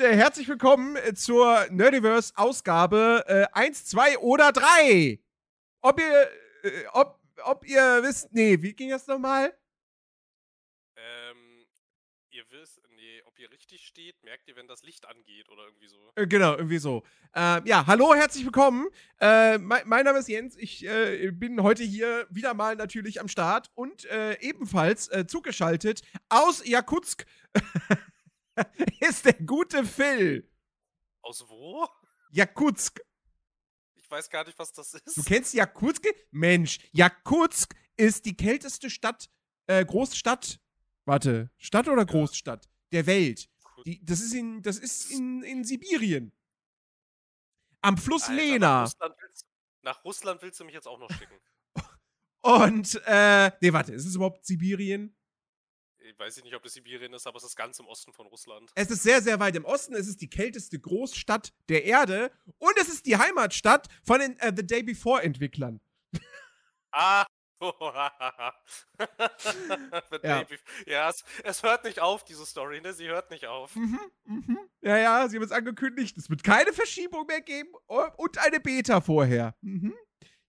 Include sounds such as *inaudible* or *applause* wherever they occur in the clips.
äh, herzlich willkommen äh, zur Nerdiverse-Ausgabe äh, 1, 2 oder 3. Ob ihr, äh, ob, ob ihr wisst, nee, wie ging das nochmal? Ähm, ihr wisst, nee, ob ihr richtig steht, merkt ihr, wenn das Licht angeht oder irgendwie so. Äh, genau, irgendwie so. Äh, ja, hallo, herzlich willkommen. Äh, mein, mein Name ist Jens. Ich äh, bin heute hier wieder mal natürlich am Start und äh, ebenfalls zugeschaltet aus Jakutsk *laughs* *laughs* ist der gute Phil. Aus wo? Jakutsk. Ich weiß gar nicht, was das ist. Du kennst Jakutsk? Mensch, Jakutsk ist die kälteste Stadt, äh, Großstadt. Warte, Stadt oder Großstadt der Welt. Die, das ist in, das ist in, in Sibirien. Am Fluss Alter, Lena. Nach Russland, willst, nach Russland willst du mich jetzt auch noch schicken. *laughs* Und, äh, nee, warte, ist es überhaupt Sibirien? Ich weiß nicht, ob das Sibirien ist, aber es ist ganz im Osten von Russland. Es ist sehr, sehr weit im Osten. Es ist die kälteste Großstadt der Erde. Und es ist die Heimatstadt von den äh, The Day Before Entwicklern. Ah! *laughs* *laughs* Ja. ja, ja es, es hört nicht auf, diese Story, ne? Sie hört nicht auf. Mhm, mhm. Ja, ja, sie haben es angekündigt. Es wird keine Verschiebung mehr geben oh, und eine Beta vorher. Mhm.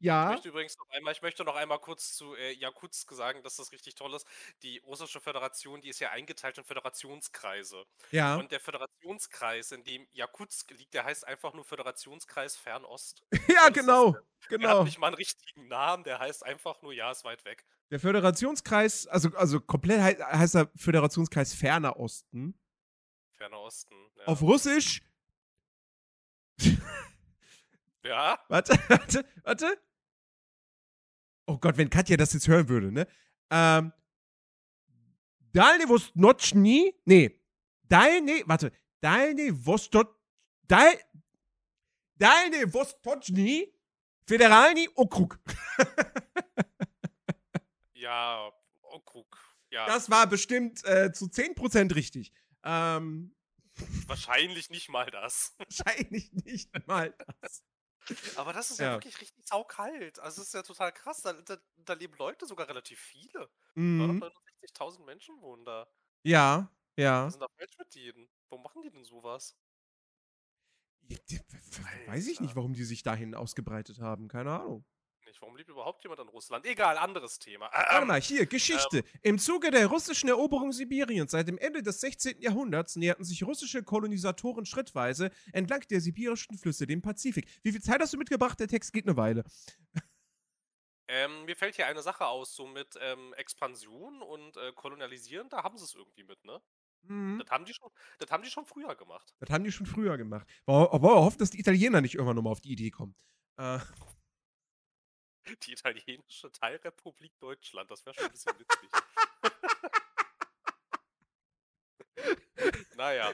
Ich Ja. möchte übrigens noch einmal, ich möchte noch einmal kurz zu äh, Jakutsk sagen, dass das richtig toll ist. Die russische Föderation, die ist ja eingeteilt in Föderationskreise. Ja. Und der Föderationskreis, in dem Jakutsk liegt, der heißt einfach nur Föderationskreis Fernost. *laughs* Ja, das genau. *laughs* Der Genau. hat nicht mal einen richtigen Namen, der heißt einfach nur, ja, ist weit weg. Der Föderationskreis, also, also komplett hei heißt er Föderationskreis Ferner Osten. Ferner Osten. Ja. Auf Russisch. ja? *laughs* Warte, warte, warte. Oh Gott, wenn Katja das jetzt hören würde, ne? Ähm. Dalne Vostnochny. Nee. Dalne, warte. Dalne Vostot. Dal. Dalne Vostochny. Federalny Okrug. Ja, Okrug. Ja, Das war bestimmt äh, zu 10% richtig. Ähm. wahrscheinlich nicht mal das. *laughs* Wahrscheinlich nicht mal das. Aber das ist ja, Ja. wirklich richtig saukalt. Also, es ist ja total krass. Da, da, da leben Leute, sogar relativ viele. Mhm. 960.000 Menschen wohnen da. Ja, ja. Was denn da falsch mit denen? Warum machen die denn sowas? Ja, die- Weiß ich nicht, warum die sich dahin ausgebreitet haben. Keine Ahnung. Nicht, warum lebt überhaupt jemand in Russland? Egal, anderes Thema. Warte mal, hier, Geschichte. Im Zuge der russischen Eroberung Sibiriens seit dem Ende des 16. Jahrhunderts näherten sich russische Kolonisatoren schrittweise entlang der sibirischen Flüsse dem Pazifik. Wie viel Zeit hast du mitgebracht? Der Text geht eine Weile. Ähm, mir fällt hier eine Sache aus, so mit ähm, Expansion und äh, Kolonialisieren, da haben sie es irgendwie mit, ne? Mhm. Das haben die schon, das haben die schon früher gemacht. Das haben die schon früher gemacht. Aber aber wir hoffen, dass die Italiener nicht irgendwann nochmal auf die Idee kommen. Äh, Die italienische Teilrepublik Deutschland, das wäre schon ein bisschen witzig. naja,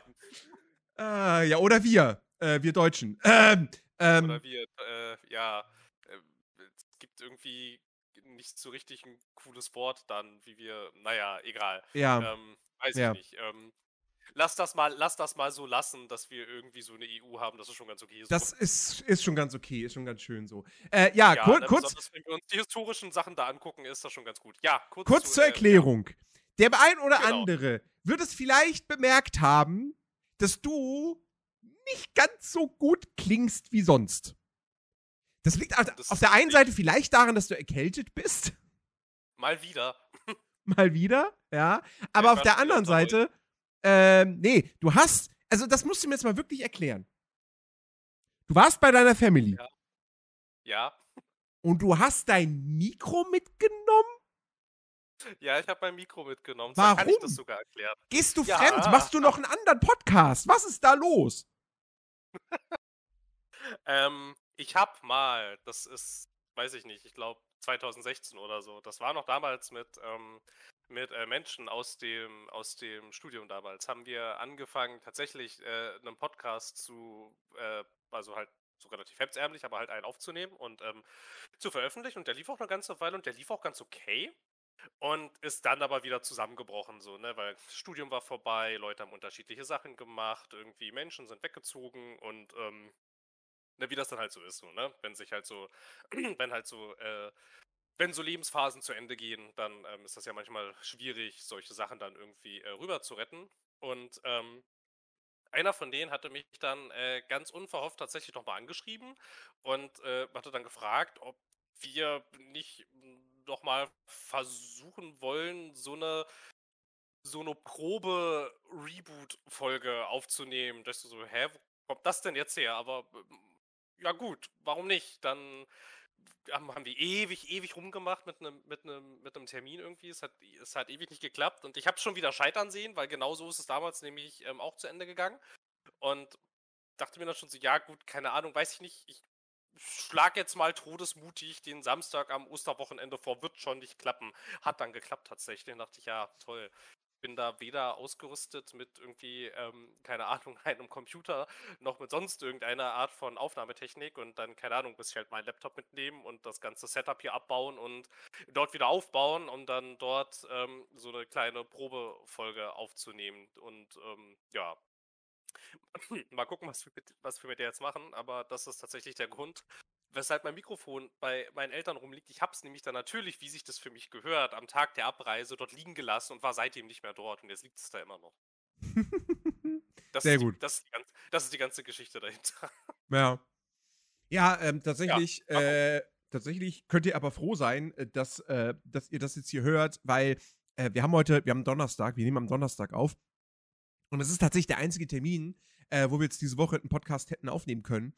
äh, ja, oder wir. Äh, wir Deutschen. Ähm, ähm, oder wir, äh, ja, äh, es gibt irgendwie nicht so richtig ein cooles Wort dann, wie wir, naja, egal. ja. Ähm, weiß Ja. ich nicht. Ähm, lass das mal, lass das mal so lassen, dass wir irgendwie so eine EU haben, das ist schon ganz okay. so. Das ist, ist schon ganz okay, ist schon ganz schön so. Äh, ja, ja, kur ne, kurz, wenn wir uns die historischen Sachen da angucken, ist das schon ganz gut. Ja, kurz, kurz zu, zur äh, Erklärung. Der ein oder Genau. andere wird es vielleicht bemerkt haben, dass du nicht ganz so gut klingst wie sonst. Das liegt auf, Das auf der einen. Seite vielleicht daran, dass du erkältet bist. Ja, mal wieder. *laughs* Mal wieder, ja. Aber auf war der anderen. Seite, ähm, nee, du hast, also das musst du mir jetzt mal wirklich erklären. Du warst bei deiner Family Ja. Ja, und du hast dein Mikro mitgenommen? ja, ich habe mein Mikro mitgenommen. Zwar kann ich Warum? das sogar erklären. Gehst du Ja. fremd? Machst du noch einen anderen Podcast? Was ist da los? *laughs* Ähm, ich hab mal, das ist, weiß ich nicht, ich glaube 2016 oder so. Das war noch damals mit, ähm, mit äh, Menschen aus dem, aus dem Studium damals. Haben wir angefangen, tatsächlich äh, einen Podcast zu, äh, also halt so relativ hemdsärmlich, aber halt einen aufzunehmen und ähm, zu veröffentlichen. Und der lief auch eine ganze Weile und der lief auch ganz okay. Und ist dann aber wieder zusammengebrochen, so, ne? Weil das Studium war vorbei, Leute haben unterschiedliche Sachen gemacht, irgendwie Menschen sind weggezogen und ähm, ne, wie das dann halt so ist, so, ne? Wenn sich halt so, *clears throat* wenn halt so, äh, wenn so Lebensphasen zu Ende gehen, dann ähm, ist das ja manchmal schwierig, solche Sachen dann irgendwie äh, rüber zu retten. Und ähm, einer von denen hatte mich dann äh, ganz unverhofft tatsächlich nochmal angeschrieben und äh, hatte dann gefragt, ob wir nicht doch mal versuchen wollen, so eine so eine Probe-Reboot-Folge aufzunehmen. Da du so, hä, wo kommt das denn jetzt her? Aber ja gut, warum nicht? Dann haben wir ewig, ewig rumgemacht mit einem mit mit Termin irgendwie. Es hat, es hat ewig nicht geklappt und ich habe schon wieder scheitern sehen, weil genau so ist es damals nämlich ähm, auch zu Ende gegangen. Und dachte mir dann schon so, ja gut, keine Ahnung, weiß ich nicht. Ich schlag jetzt mal todesmutig den Samstag am Osterwochenende vor, wird schon nicht klappen. Hat dann geklappt tatsächlich. Dann dachte ich, ja, toll bin da weder ausgerüstet mit irgendwie, ähm, keine Ahnung, *laughs* einem Computer, noch mit sonst irgendeiner Art von Aufnahmetechnik und dann, keine Ahnung, muss ich halt meinen Laptop mitnehmen und das ganze Setup hier abbauen und dort wieder aufbauen, um dann dort ähm, so eine kleine Probefolge aufzunehmen. Und ähm, ja, *clears throat* mal gucken, was wir, mit, was wir mit der jetzt machen, aber das ist tatsächlich der Grund, weshalb mein Mikrofon bei meinen Eltern rumliegt. Ich habe es nämlich dann natürlich, wie sich das für mich gehört, am Tag der Abreise dort liegen gelassen und war seitdem nicht mehr dort. Und jetzt liegt es da immer noch. *laughs* Das Sehr gut. Die, das, ist ganze, das, ist die ganze Geschichte dahinter. *laughs* Ja. Ja, ähm, tatsächlich, ja, äh, tatsächlich könnt ihr aber froh sein, äh, dass, äh, dass ihr das jetzt hier hört, weil äh, wir haben heute, wir haben Donnerstag, wir nehmen am Donnerstag auf. Und es ist tatsächlich der einzige Termin, äh, wo wir jetzt diese Woche einen Podcast hätten aufnehmen können.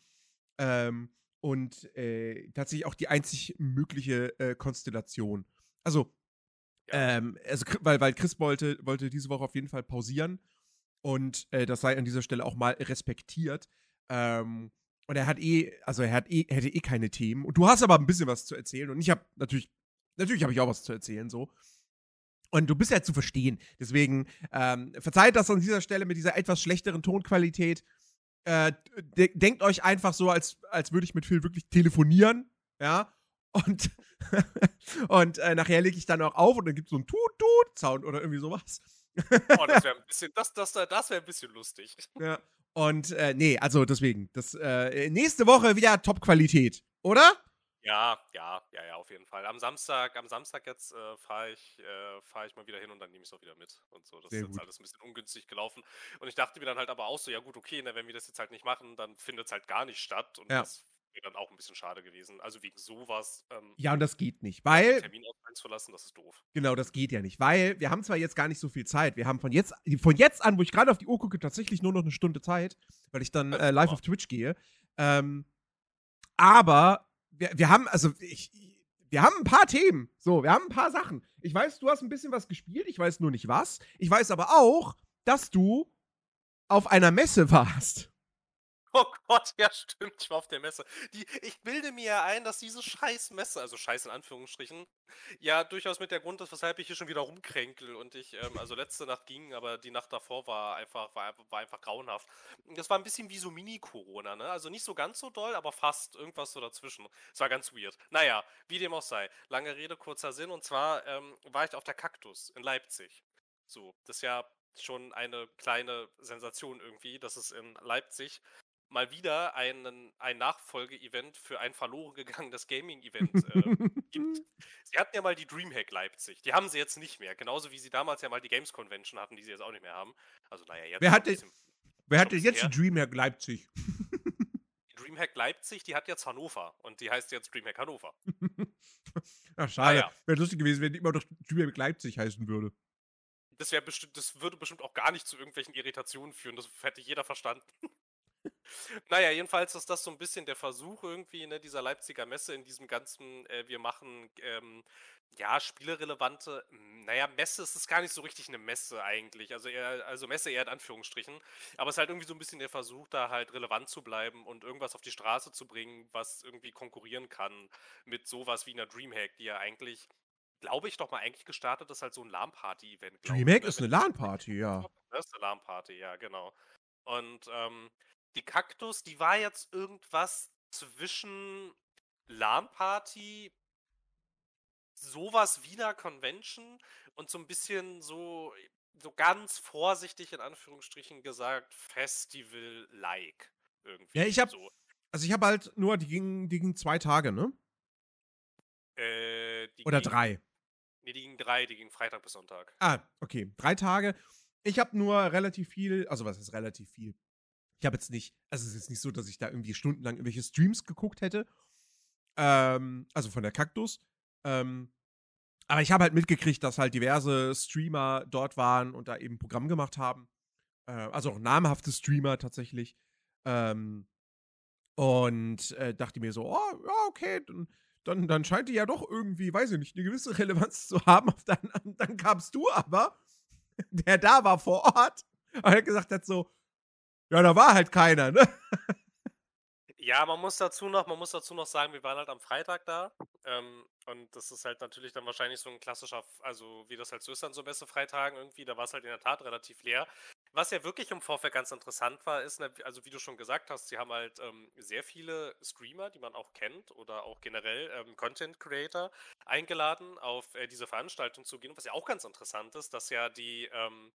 Ähm, und äh, tatsächlich auch die einzig mögliche äh, Konstellation. Also, ähm, also weil, weil Chris wollte, wollte diese Woche auf jeden Fall pausieren und äh, das sei an dieser Stelle auch mal respektiert. Ähm, und er hat eh, also er hat eh, hätte eh keine Themen. Und du hast aber ein bisschen was zu erzählen. Und ich habe natürlich, natürlich habe ich auch was zu erzählen, so. Und du bist ja zu verstehen. Deswegen ähm, verzeiht das an dieser Stelle mit dieser etwas schlechteren Tonqualität. Äh, de denkt euch einfach so, als, als würde ich mit Phil wirklich telefonieren, ja. Und, *laughs* und äh, nachher lege ich dann auch auf und dann gibt es so einen Tut-Tut-Sound oder irgendwie sowas. oh, das wäre *laughs* ein bisschen, das, das, das wäre ein bisschen lustig. Ja. Und äh, nee, also deswegen, das äh, nächste Woche wieder Top-Qualität, oder? Ja, ja, ja, ja, auf jeden Fall. Am Samstag, am Samstag jetzt äh, fahre ich, äh, fahr ich mal wieder hin und dann nehme ich es auch wieder mit. Und so. Das Sehr ist jetzt gut. alles ein bisschen ungünstig gelaufen. Und ich dachte mir dann halt aber auch so, ja gut, okay, ne, wenn wir das jetzt halt nicht machen, dann findet es halt gar nicht statt. Und ja. das wäre dann auch ein bisschen schade gewesen. Also wegen sowas. Ähm, ja, und das geht nicht, weil. Termin verlassen, das ist doof. Genau, das geht ja nicht, weil wir haben zwar jetzt gar nicht so viel Zeit. Wir haben von jetzt, von jetzt an, wo ich gerade auf die Uhr gucke, tatsächlich nur noch eine Stunde Zeit, weil ich dann äh, live auf Twitch gehe. Ähm, aber wir, wir haben, also ich, wir haben ein paar Themen. So, wir haben ein paar Sachen. Ich weiß, du hast ein bisschen was gespielt, ich weiß nur nicht was. Ich weiß aber auch, dass du auf einer Messe warst. *laughs* Oh Gott, ja stimmt, ich war auf der Messe. Die, ich bilde mir ja ein, dass diese scheiß Messe, also scheiß in Anführungsstrichen, ja durchaus mit der Grund ist, weshalb ich hier schon wieder rumkränkel und ich, ähm, also letzte Nacht ging, aber die Nacht davor war einfach, war, war einfach grauenhaft. Das war ein bisschen wie so Mini-Corona, ne? Also nicht so ganz so doll, aber fast irgendwas so dazwischen. Es war ganz weird. Naja, wie dem auch sei. Lange Rede, kurzer Sinn. Und zwar ähm, war ich auf der Kaktus in Leipzig. So, das ist ja schon eine kleine Sensation irgendwie, dass es in Leipzig mal wieder einen, ein Nachfolge-Event für ein verloren gegangenes Gaming-Event äh, gibt. *laughs* Sie hatten ja mal die Dreamhack Leipzig. Die haben sie jetzt nicht mehr. Genauso wie sie damals ja mal die Games Convention hatten, die sie jetzt auch nicht mehr haben. Also, naja, jetzt. Wer hatte, wer hatte jetzt die Dreamhack Leipzig? *laughs* Die Dreamhack Leipzig, die hat jetzt Hannover. Und die heißt jetzt Dreamhack Hannover. *laughs* Ach, schade. Ah, ja. Wäre lustig gewesen, wenn die immer noch Dreamhack Leipzig heißen würde. Das, bestimmt, das würde bestimmt auch gar nicht zu irgendwelchen Irritationen führen. Das hätte jeder verstanden. Naja, jedenfalls ist das so ein bisschen der Versuch irgendwie, ne, dieser Leipziger Messe in diesem ganzen, äh, wir machen, ähm, ja, spielerelevante, hm, naja, Messe ist es gar nicht so richtig eine Messe eigentlich, also eher, also Messe eher in Anführungsstrichen, aber es ist halt irgendwie so ein bisschen der Versuch, da halt relevant zu bleiben und irgendwas auf die Straße zu bringen, was irgendwie konkurrieren kann mit sowas wie einer Dreamhack, die ja eigentlich glaube ich, doch mal eigentlich gestartet ist, halt so ein LAN-Party-Event. Dreamhack ne, ist eine LAN-Party, ja. Das ist eine LAN-Party, ja, genau. Und ähm, die Kaktus, die war jetzt irgendwas zwischen LAN-Party, sowas wie einer Convention und so ein bisschen so, so ganz vorsichtig in Anführungsstrichen gesagt, Festival-like. Irgendwie. Ja, ich hab, so. also ich habe halt nur, die gingen, die gingen zwei Tage, ne? Äh, Oder ging, drei. Nee, die gingen drei, die gingen Freitag bis Sonntag. Ah, okay. Drei Tage. Ich habe nur relativ viel, also was ist relativ viel? Ich habe jetzt nicht, also es ist nicht so, dass ich da irgendwie stundenlang irgendwelche Streams geguckt hätte. Ähm, also von der Kaktus. Ähm, aber ich habe halt mitgekriegt, dass halt diverse Streamer dort waren und da eben Programm gemacht haben. Äh, also auch namhafte Streamer tatsächlich. Ähm, und äh, dachte mir so, oh, ja, okay, dann, dann, dann scheint die ja doch irgendwie, weiß ich nicht, eine gewisse *laughs* Relevanz zu haben. Dann, dann kamst du aber, *laughs* der da war vor Ort, und er gesagt hat so, ja, da war halt keiner, ne? Ja, man muss dazu noch, man muss dazu noch sagen, wir waren halt am Freitag da. Ähm, und das ist halt natürlich dann wahrscheinlich so ein klassischer, also wie das halt so ist an so Messefreitagen irgendwie, da war es halt in der Tat relativ leer. Was ja wirklich im Vorfeld ganz interessant war, ist, ne, also wie du schon gesagt hast, sie haben halt ähm, sehr viele Streamer, die man auch kennt oder auch generell ähm, Content Creator eingeladen, auf äh, diese Veranstaltung zu gehen. was ja auch ganz interessant ist, dass ja die, ähm,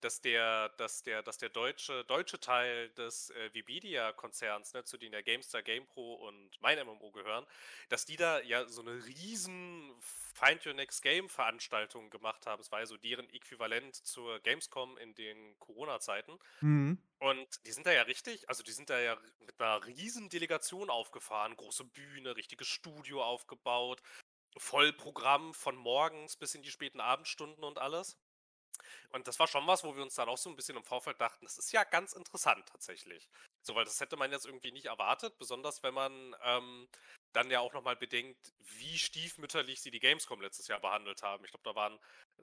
dass der, dass der, dass der deutsche, deutsche Teil des äh, Vibedia-Konzerns, ne, zu denen der GameStar, GamePro und mein MMO gehören, dass die da ja so eine riesen Find Your Next Game Veranstaltung gemacht haben. Es war ja so deren Äquivalent zur Gamescom in den Corona-Zeiten. Mhm. Und die sind da ja richtig, also die sind da ja mit einer riesen Delegation aufgefahren, große Bühne, richtiges Studio aufgebaut, Vollprogramm von morgens bis in die späten Abendstunden und alles. Und das war schon was, wo wir uns dann auch so ein bisschen im Vorfeld dachten, das ist ja ganz interessant tatsächlich. So, weil das hätte man jetzt irgendwie nicht erwartet, besonders wenn man ähm, dann ja auch nochmal bedenkt, wie stiefmütterlich sie die Gamescom letztes Jahr behandelt haben. Ich glaube, da waren,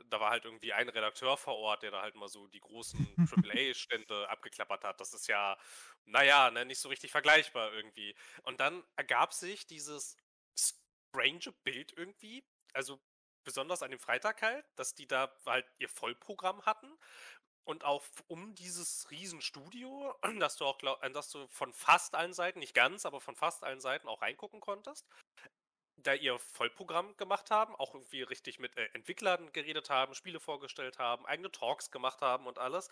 da war halt irgendwie ein Redakteur vor Ort, der da halt mal so die großen *laughs* AAA-Stände abgeklappert hat. Das ist ja, naja, ne, nicht so richtig vergleichbar irgendwie. Und dann ergab sich dieses strange Bild irgendwie. Also besonders an dem Freitag halt, dass die da halt ihr Vollprogramm hatten und auch um dieses Riesenstudio, *clears throat* dass du auch glaub, äh, dass du von fast allen Seiten, nicht ganz, aber von fast allen Seiten auch reingucken konntest. Da ihr Vollprogramm gemacht haben, auch irgendwie richtig mit äh, Entwicklern geredet haben, Spiele vorgestellt haben, eigene Talks gemacht haben und alles.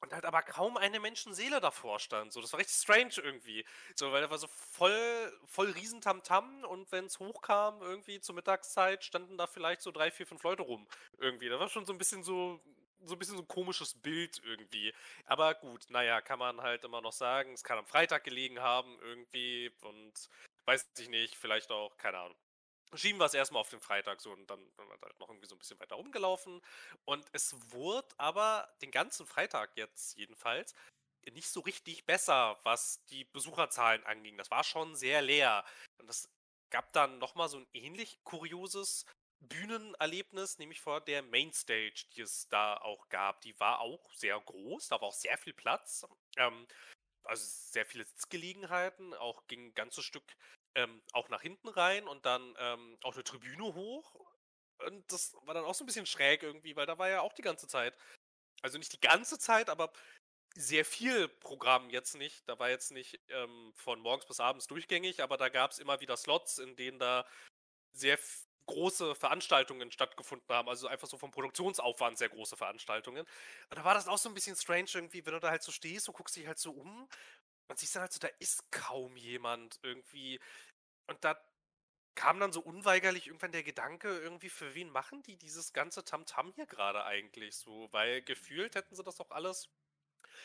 Und halt aber kaum eine Menschenseele davor stand. So, das war richtig strange irgendwie. So, weil da war so voll, voll Riesentamtam und wenn es hochkam, irgendwie zur Mittagszeit, standen da vielleicht so drei, vier, fünf Leute rum. Irgendwie. Da war schon so ein bisschen so, so ein bisschen so ein komisches Bild irgendwie. Aber gut, naja, kann man halt immer noch sagen. Es kann am Freitag gelegen haben irgendwie und weiß ich nicht, vielleicht auch, keine Ahnung schieben wir es erstmal auf den Freitag so und dann sind wir halt noch irgendwie so ein bisschen weiter rumgelaufen. Und es wurde aber den ganzen Freitag jetzt jedenfalls nicht so richtig besser, was die Besucherzahlen anging. Das war schon sehr leer. Und es gab dann nochmal so ein ähnlich kurioses Bühnenerlebnis, nämlich vor der Mainstage, die es da auch gab. Die war auch sehr groß, da war auch sehr viel Platz. Ähm, also sehr viele Sitzgelegenheiten, auch ging ein ganzes Stück ähm, auch nach hinten rein und dann ähm, auch eine Tribüne hoch. Und das war dann auch so ein bisschen schräg irgendwie, weil da war ja auch die ganze Zeit, also nicht die ganze Zeit, aber sehr viel Programm jetzt nicht. Da war jetzt nicht ähm, von morgens bis abends durchgängig, aber da gab es immer wieder Slots, in denen da sehr große Veranstaltungen stattgefunden haben. Also einfach so vom Produktionsaufwand sehr große Veranstaltungen. Und da war das auch so ein bisschen strange irgendwie, wenn du da halt so stehst und guckst dich halt so um man sieht dann halt so, da ist kaum jemand irgendwie. Und da kam dann so unweigerlich irgendwann der Gedanke, irgendwie, für wen machen die dieses ganze Tamtam hier gerade eigentlich so? Weil gefühlt hätten sie das auch alles,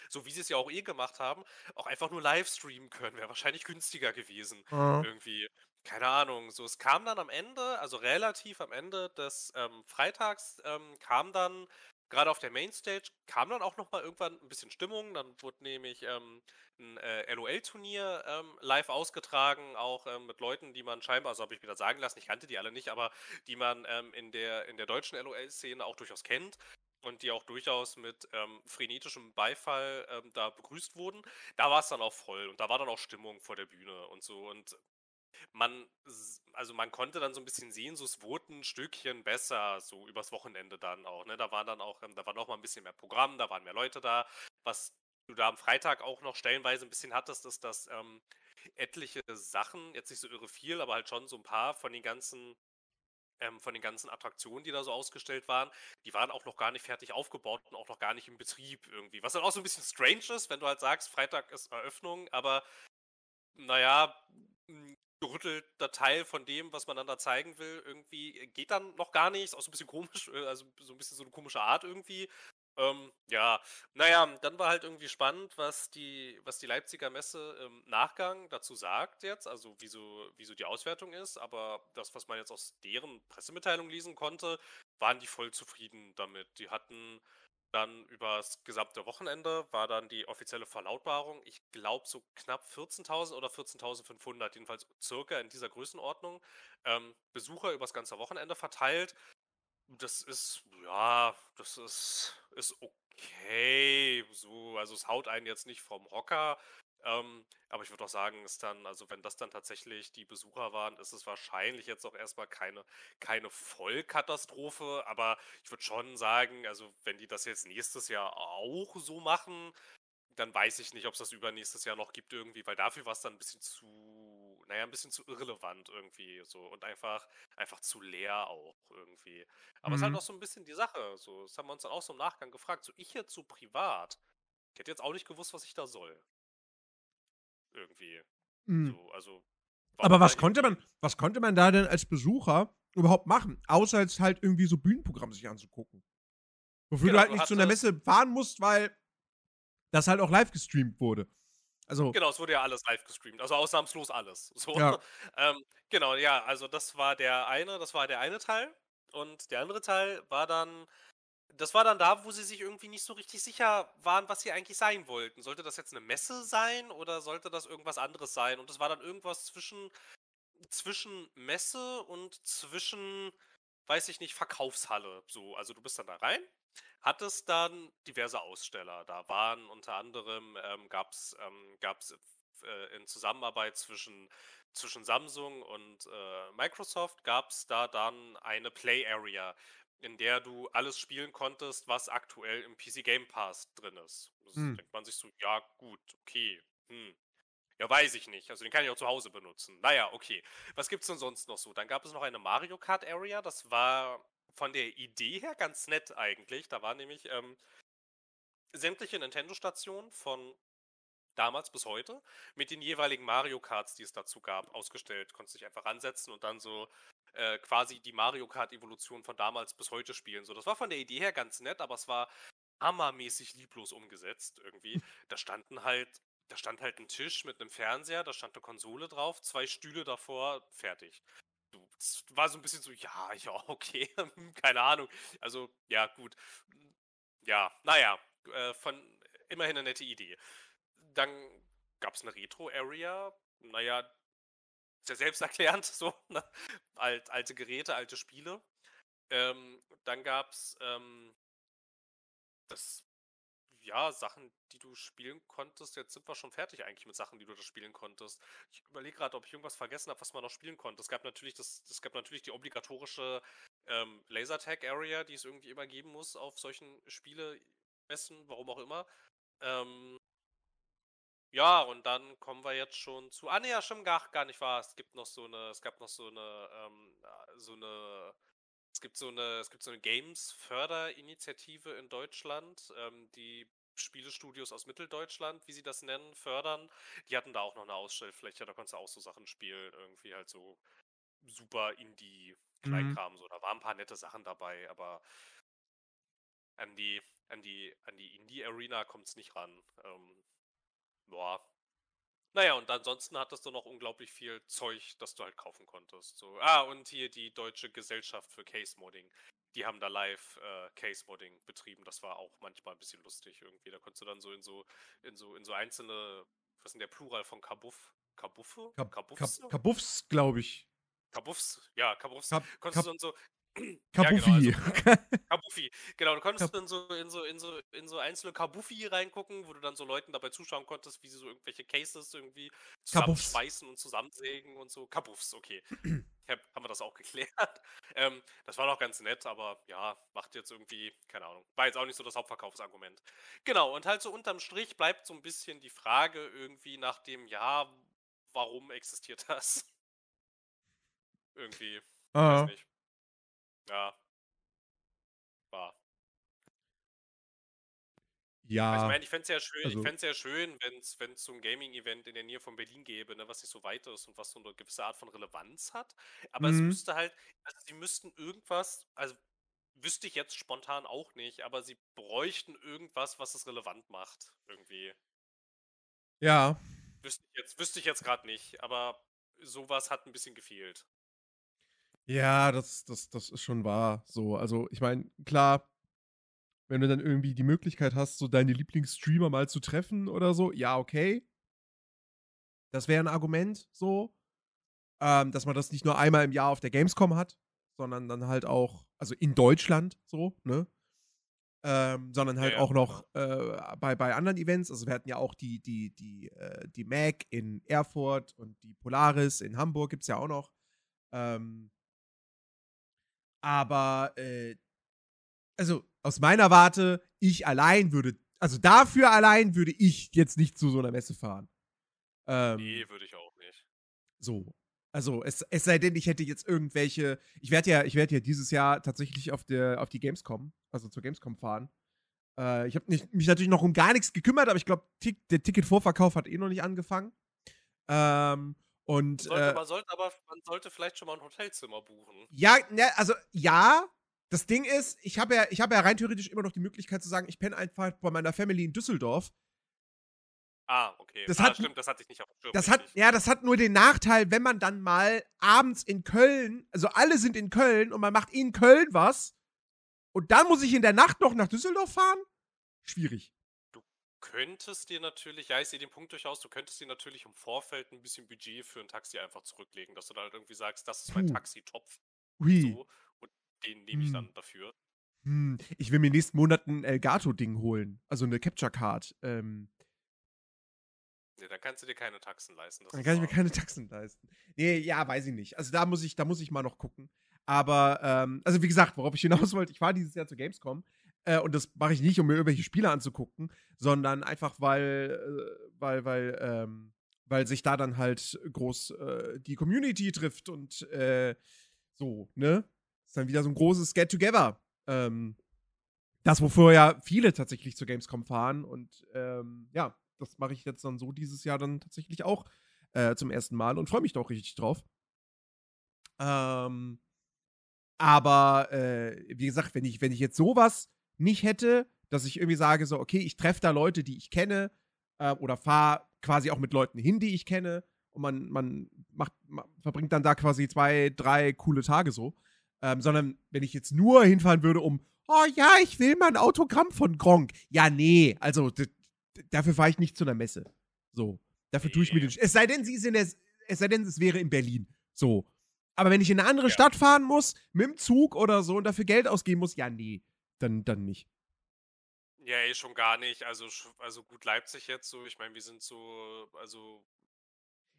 so wie sie es ja auch eh gemacht haben, auch einfach nur live streamen können. Wäre wahrscheinlich günstiger gewesen. Mhm. Irgendwie. Keine Ahnung. So, es kam dann am Ende, also relativ am Ende des ähm, Freitags, ähm, kam dann gerade auf der Mainstage kam dann auch noch mal irgendwann ein bisschen Stimmung. Dann wurde nämlich ähm, ein äh, LOL-Turnier ähm, live ausgetragen, auch ähm, mit Leuten, die man scheinbar, also habe ich mir das sagen lassen, ich kannte die alle nicht, aber die man ähm, in, der, in der deutschen LOL-Szene auch durchaus kennt und die auch durchaus mit ähm, frenetischem Beifall ähm, da begrüßt wurden. Da war es dann auch voll und da war dann auch Stimmung vor der Bühne und so. Und man, also man konnte dann so ein bisschen sehen, so es wurde ein Stückchen besser, so übers Wochenende dann auch. Ne? Da war dann auch, ähm, da war noch mal ein bisschen mehr Programm, da waren mehr Leute da. Was du da am Freitag auch noch stellenweise ein bisschen hattest, ist, dass ähm, etliche Sachen, jetzt nicht so irre viel, aber halt schon so ein paar von den ganzen ähm, von den ganzen Attraktionen, die da so ausgestellt waren, die waren auch noch gar nicht fertig aufgebaut und auch noch gar nicht im Betrieb irgendwie. Was dann auch so ein bisschen strange ist, wenn du halt sagst, Freitag ist Eröffnung, aber naja, gerüttelter Teil von dem, was man dann da zeigen will, irgendwie geht dann noch gar nicht. Ist auch so ein bisschen komisch, äh, also so ein bisschen so eine komische Art irgendwie. Ähm, ja, naja, dann war halt irgendwie spannend, was die, was die Leipziger Messe im Nachgang dazu sagt jetzt, also wieso, wieso die Auswertung ist, aber das, was man jetzt aus deren Pressemitteilung lesen konnte, waren die voll zufrieden damit. Die hatten dann übers gesamte Wochenende war dann die offizielle Verlautbarung, ich glaube so knapp 14.000 oder 14.500, jedenfalls circa in dieser Größenordnung, ähm, Besucher übers ganze Wochenende verteilt. Das ist, ja, das ist, ist okay. So, also es haut einen jetzt nicht vom Hocker. Ähm, aber ich würde auch sagen, ist dann, also wenn das dann tatsächlich die Besucher waren, ist es wahrscheinlich jetzt auch erstmal keine, keine Vollkatastrophe. Aber ich würde schon sagen, also wenn die das jetzt nächstes Jahr auch so machen, dann weiß ich nicht, ob es das übernächstes Jahr noch gibt irgendwie, weil dafür war es dann ein bisschen zu, naja, ein bisschen zu irrelevant irgendwie so und einfach, einfach zu leer auch irgendwie. Aber es ist halt Mhm. noch so ein bisschen die Sache, so, das haben wir uns dann auch so im Nachgang gefragt, so ich jetzt so privat, ich hätte jetzt auch nicht gewusst, was ich da soll. Irgendwie. Mhm. So, also. Aber was da konnte man, was konnte man da denn als Besucher überhaupt machen, außer jetzt halt irgendwie so Bühnenprogramm sich anzugucken? Wofür Genau, du halt du nicht zu einer Messe fahren musst, weil das halt auch live gestreamt wurde. Also, Genau, es wurde ja alles live gestreamt, also ausnahmslos alles. *laughs* So. Ja. ähm, genau, ja, also das war der eine, das war der eine Teil. Und der andere Teil war dann, das war dann da, wo sie sich irgendwie nicht so richtig sicher waren, was sie eigentlich sein wollten. Sollte das jetzt eine Messe sein oder sollte das irgendwas anderes sein? Und das war dann irgendwas zwischen, zwischen Messe und zwischen, weiß ich nicht, Verkaufshalle. So, also du bist dann da rein, hattest dann diverse Aussteller. Da waren unter anderem, ähm, gab es ähm, gab's, äh, in Zusammenarbeit zwischen, zwischen Samsung und äh, Microsoft, gab es da dann eine Play Area, in der du alles spielen konntest, was aktuell im PC Game Pass drin ist. Das Hm. denkt man sich so, ja gut, okay, hm. Ja, weiß ich nicht. Also den kann ich auch zu Hause benutzen. Naja, okay. Was gibt's denn sonst noch so? Dann gab es noch eine Mario Kart Area. Das war von der Idee her ganz nett eigentlich. Da war nämlich ähm, sämtliche Nintendo-Stationen von damals bis heute mit den jeweiligen Mario Karts, die es dazu gab, ausgestellt. Konntest dich einfach ansetzen und dann so äh, quasi die Mario Kart-Evolution von damals bis heute spielen. So, das war von der Idee her ganz nett, aber es war hammermäßig lieblos umgesetzt irgendwie. *laughs* Da standen halt, da stand halt ein Tisch mit einem Fernseher, da stand eine Konsole drauf, zwei Stühle davor, fertig. Das war so ein bisschen so, ja, *laughs* ja, okay, *laughs* keine Ahnung. Also, ja, gut. Ja, naja, äh, von immerhin eine nette Idee. Dann gab es eine Retro-Area, naja, ist ja selbsterklärend, *laughs* so, ne? Alt, alte Geräte, alte Spiele. Ähm, dann gab es ähm, das, ja, Sachen, die du spielen konntest. Jetzt sind wir schon fertig eigentlich mit Sachen, die du da spielen konntest. Ich überlege gerade, ob ich irgendwas vergessen habe, was man noch spielen konnte. Es gab natürlich das, es gab natürlich die obligatorische ähm, Lasertag-Area, die es irgendwie immer geben muss auf solchen Spielemessen, warum auch immer. Ähm, ja, und dann kommen wir jetzt schon zu. Ah, nee, ja, stimmt gar, gar nicht wahr. Es gibt noch so eine, es gab noch so eine, ähm, äh, so eine, es gibt so eine, es gibt so eine Games-Förderinitiative in Deutschland, ähm, die Spielestudios aus Mitteldeutschland, wie sie das nennen, fördern. Die hatten da auch noch eine Ausstellfläche, da konntest du auch so Sachen spielen, irgendwie halt so super Indie-Kleinkram. So, da waren ein paar nette Sachen dabei, aber an die, an die, an die Indie-Arena kommt es nicht ran. Ähm, Boah. Naja, und ansonsten hattest du noch unglaublich viel Zeug, das du halt kaufen konntest. So. Ah, und hier die Deutsche Gesellschaft für Case Modding. Die haben da live äh, Case Modding betrieben. Das war auch manchmal ein bisschen lustig irgendwie. Da konntest du dann so in so, in so, in so einzelne, was ist denn der Plural von Kabuff? Kabuffe? Kab Kabuffs? Kab Kabuffs, glaube ich. Kabuffs? Ja, Kabuffs. Kab konntest Kab du dann so. Kabuffi. Ja, genau, also, *laughs* Kabuffi. Genau, du konntest Kab dann so in so in so in so einzelne Kabuffi reingucken, wo du dann so Leuten dabei zuschauen konntest, wie sie so irgendwelche Cases irgendwie zusammenschweißen und zusammensägen und so. Kabuffs, okay. Hab, haben wir das auch geklärt. *laughs* Ähm, das war noch ganz nett, aber ja, macht jetzt irgendwie, keine Ahnung. War jetzt auch nicht so das Hauptverkaufsargument. Genau, und halt so unterm Strich bleibt so ein bisschen die Frage irgendwie nach dem, ja, warum existiert das? *laughs* irgendwie, Ah. weiß nicht. Ja. War. Also ich Ja. meine, ich fände es ja schön, also- ich fänd's ja schön, wenn es so ein Gaming-Event in der Nähe von Berlin gäbe, ne, was nicht so weit ist und was so eine gewisse Art von Relevanz hat. Aber es Mhm. müsste halt, also sie müssten irgendwas, also wüsste ich jetzt spontan auch nicht, aber sie bräuchten irgendwas, was es relevant macht. Irgendwie. Ja. Wüsste ich jetzt, wüsste ich jetzt gerade nicht, aber sowas hat ein bisschen gefehlt. Ja, das, das, das ist schon wahr. So, also ich meine, klar, wenn du dann irgendwie die Möglichkeit hast, so deine Lieblingsstreamer mal zu treffen oder so, ja, okay. Das wäre ein Argument, so. Ähm, dass man das nicht nur einmal im Jahr auf der Gamescom hat, sondern dann halt auch, also in Deutschland so, ne? Ähm, sondern halt Ja, auch noch äh, bei, bei anderen Events. Also wir hatten ja auch die, die, die, äh, die MAC in Erfurt und die Polaris in Hamburg gibt es ja auch noch. Ähm, aber äh, also aus meiner Warte, ich allein würde, also dafür allein würde ich jetzt nicht zu so einer Messe fahren. Ähm, Nee, würde ich auch nicht. so. Also es, es sei denn, ich hätte jetzt irgendwelche. Ich werde ja, ich werde ja dieses Jahr tatsächlich auf der, auf die Gamescom, also zur Gamescom fahren. Äh, ich habe mich natürlich noch um gar nichts gekümmert, aber ich glaube, der Ticketvorverkauf hat eh noch nicht angefangen. Ähm, und Sollte, äh, man sollte aber, man sollte vielleicht schon mal ein Hotelzimmer buchen. ja, ne, also ja. Das Ding ist, ich habe ja, ich habe ja rein theoretisch immer noch die Möglichkeit zu sagen, ich penne einfach bei meiner Family in Düsseldorf. Ah, okay. Das ah, hat- stimmt, das hatte ich nicht auf dem Schirm. Das hat, richtig. ja, das hat nur den Nachteil, wenn man dann mal abends in Köln, also alle sind in Köln und man macht in Köln was und dann muss ich in der Nacht noch nach Düsseldorf fahren? Schwierig. Könntest dir natürlich, ja, ich sehe den Punkt durchaus, du könntest dir natürlich im Vorfeld ein bisschen Budget für ein Taxi einfach zurücklegen, dass du dann halt irgendwie sagst, das ist mein. Taxitopf Hui. so und den nehme ich Hm. dann dafür. Hm, ich will mir nächsten Monat ein Elgato-Ding holen. Also eine Capture Card. Ähm, Nee, dann kannst du dir keine Taxen leisten. Dann kann ich mir keine *laughs* Taxen leisten. Nee, ja, weiß ich nicht. Also da muss ich, da muss ich mal noch gucken. Aber, ähm, also wie gesagt, worauf ich hinaus *laughs* wollte, ich war dieses Jahr zur Gamescom äh, und das mache ich nicht, um mir irgendwelche Spiele anzugucken, sondern einfach, weil, äh, weil, weil, ähm, weil sich da dann halt groß äh, die Community trifft und äh, so, ne? Ist dann wieder so ein großes Get-Together. Ähm, das, wofür ja viele tatsächlich zur Gamescom fahren und ähm, ja, das mache ich jetzt dann so dieses Jahr dann tatsächlich auch äh, zum ersten Mal und freue mich da auch richtig drauf. Ähm, aber äh, wie gesagt, wenn ich, wenn ich jetzt sowas nicht hätte, dass ich irgendwie sage, so, okay, ich treffe da Leute, die ich kenne, äh, oder fahre quasi auch mit Leuten hin, die ich kenne, und man, man macht, ma- verbringt dann da quasi zwei, drei coole Tage so. Ähm, sondern wenn ich jetzt nur hinfahren würde, um, oh ja, ich will mal ein Autogramm von Gronk. Ja, nee, also dafür fahre ich nicht zu einer Messe. So. Dafür tue ich mir den. Es sei denn, sie ist in der, es sei denn, es wäre in Berlin. So. Aber wenn ich in eine andere Ja. Stadt fahren muss, mit dem Zug oder so und dafür Geld ausgeben muss, ja, nee. Dann, dann nicht. Ja, eh schon gar nicht. Also, also gut Leipzig jetzt so. Ich meine, wir sind so, also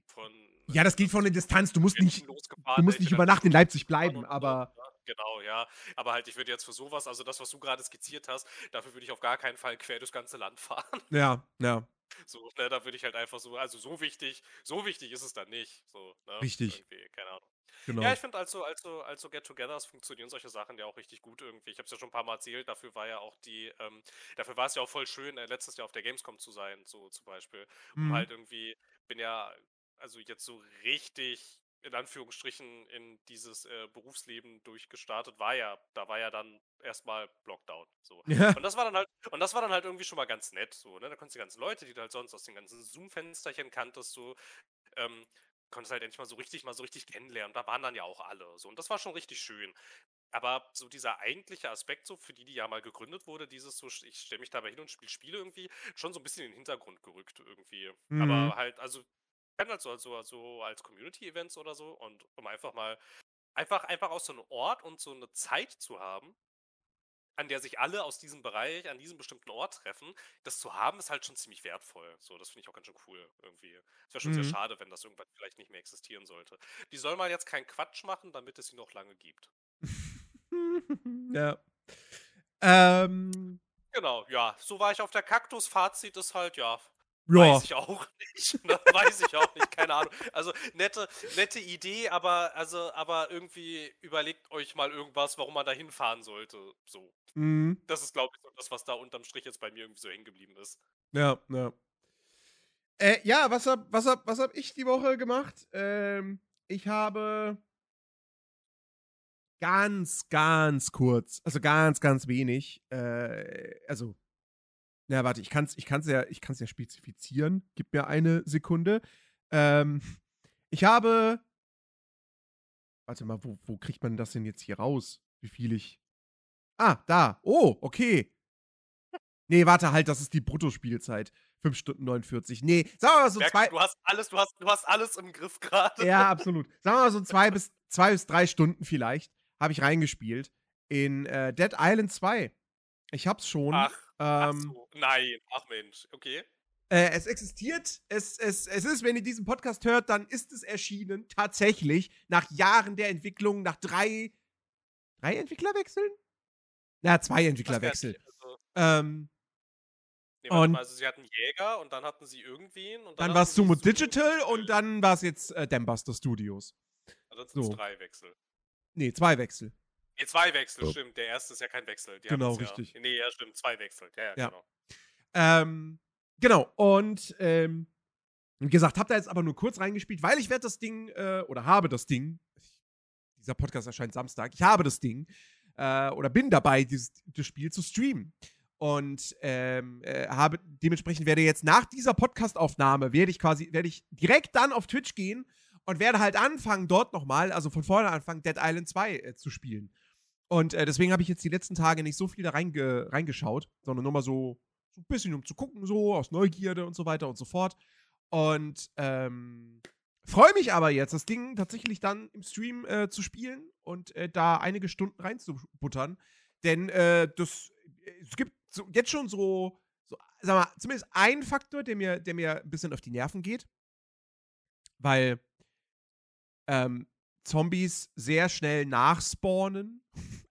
von. Ja, das geht von der Distanz. Du musst nicht, du musst nicht über Nacht in Leipzig bleiben, aber ne? Genau, ja. Aber halt, ich würde jetzt für sowas, also das, was du gerade skizziert hast, dafür würde ich auf gar keinen Fall quer durchs ganze Land *laughs* fahren. ja, ja. So, ne, da würde ich halt einfach so, also so wichtig, so wichtig ist es dann nicht. So, ne? Richtig. Irgendwie, keine Ahnung. Genau. Ja, ich finde also, also, also Get-Togethers funktionieren solche Sachen ja auch richtig gut irgendwie. Ich habe es ja schon ein paar Mal erzählt, dafür war ja auch die, ähm, dafür war es ja auch voll schön, äh, letztes Jahr auf der Gamescom zu sein, so zum Beispiel. Um Mhm. halt irgendwie, bin ja, also jetzt so richtig in Anführungsstrichen in dieses äh, Berufsleben durchgestartet, war ja, da war ja dann erstmal Lockdown. So. Ja. Und das war dann halt, und das war dann halt irgendwie schon mal ganz nett, so, ne? Da konntest du die ganzen Leute, die du halt sonst aus den ganzen Zoom-Fensterchen kanntest, so, ähm, konntest halt endlich mal so richtig, mal so richtig kennenlernen. Da waren dann ja auch alle. So, und das war schon richtig schön. Aber so dieser eigentliche Aspekt, so für die, die ja mal gegründet wurde, dieses so, ich stelle mich dabei hin und spiele Spiele irgendwie, schon so ein bisschen in den Hintergrund gerückt irgendwie. Mhm. Aber halt, also, kann halt so also, also als Community-Events oder so und um einfach mal, einfach, einfach auch so einen Ort und so eine Zeit zu haben, an der sich alle aus diesem Bereich, an diesem bestimmten Ort treffen, das zu haben, ist halt schon ziemlich wertvoll. So, das finde ich auch ganz schön cool irgendwie. Es wäre schon Mhm. sehr schade, wenn das irgendwann vielleicht nicht mehr existieren sollte. Die soll mal jetzt keinen Quatsch machen, damit es sie noch lange gibt. *laughs* ja. Ähm, Genau, ja. So war ich auf der Kaktus. Fazit ist halt, ja, ja. weiß ich auch nicht. *laughs* Ne? Weiß ich auch nicht, keine Ahnung. Also nette, nette Idee, aber also, aber irgendwie überlegt euch mal irgendwas, warum man da hinfahren sollte. So. Mhm. Das ist, glaube ich, so das, was da unterm Strich jetzt bei mir irgendwie so hängen geblieben ist. Ja, ja. Äh, ja, was hab, was, hab, was hab ich die Woche gemacht? Ähm, ich habe ganz, ganz kurz. Also ganz, ganz wenig. Äh, also, na, warte, ich kann es ich kann's ja, ich kann's ja spezifizieren. Gib mir eine Sekunde. Ähm, ich habe. Warte mal, wo, wo kriegt man das denn jetzt hier raus? Wie viel ich. Ah, da. Oh, okay. Nee, warte halt, das ist die Bruttospielzeit. 5 Stunden 49. Nee, sagen wir mal so Merkst zwei. Du, hast alles, du hast, du hast alles im Griff gerade. Ja, *laughs* absolut. Sagen wir mal so zwei bis, zwei bis drei Stunden vielleicht habe ich reingespielt in äh, Dead Island 2. Ich hab's schon. Ach ähm, so. Nein, ach Mensch, okay. äh, es existiert. Es, es, es ist, wenn ihr diesen Podcast hört, dann ist es erschienen. Tatsächlich. Nach Jahren der Entwicklung, nach drei. Drei Entwicklerwechseln? Na, zwei Entwicklerwechsel. also, Ähm, nee, warte Und- mal, also sie hatten Jäger und dann hatten sie irgendwen und dann, dann war es Sumo Digital und dann war es jetzt äh, Dambuster Studios. Also das sind so. drei Wechsel. Nee, zwei Wechsel. Nee, zwei Wechsel, Oh. stimmt. Der erste ist ja kein Wechsel. Die Genau, ja. richtig. Nee, ja, stimmt. Zwei Wechsel. Ja, ja, Ja. genau. Ähm, genau, und ähm, wie gesagt, hab da jetzt aber nur kurz reingespielt, weil ich werde das Ding, äh, oder habe das Ding, dieser Podcast erscheint Samstag, ich habe das Ding, äh, oder bin dabei, dieses, das Spiel zu streamen. Und ähm, äh, habe dementsprechend werde jetzt nach dieser Podcastaufnahme, werde ich quasi, werde ich direkt dann auf Twitch gehen und werde halt anfangen, dort nochmal, also von vorne anfangen, Dead Island 2 äh, zu spielen. Und äh, deswegen habe ich jetzt die letzten Tage nicht so viel da reinge reingeschaut, sondern nur mal so, so ein bisschen um zu gucken, so aus Neugierde und so weiter und so fort. Und ähm, freue mich aber jetzt, das Ding tatsächlich dann im Stream äh, zu spielen und äh, da einige Stunden reinzubuttern. Denn äh, das, es gibt so, jetzt schon so, so, sag mal, zumindest einen Faktor, der mir, der mir ein bisschen auf die Nerven geht. Weil ähm, Zombies sehr schnell nachspawnen.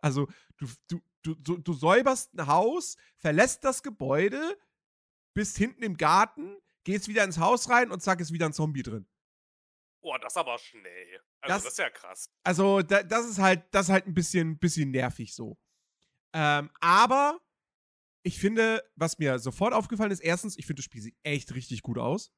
Also du, du, du, du, du säuberst ein Haus, verlässt das Gebäude, bist hinten im Garten, gehst wieder ins Haus rein und zack, ist wieder ein Zombie drin. Boah, das ist aber schnell. Also Das- das, ist ja krass. Also, da, das ist halt, das ist halt ein bisschen, bisschen nervig so. Ähm, aber ich finde, was mir sofort aufgefallen ist, erstens, ich finde, das Spiel sieht echt richtig gut aus.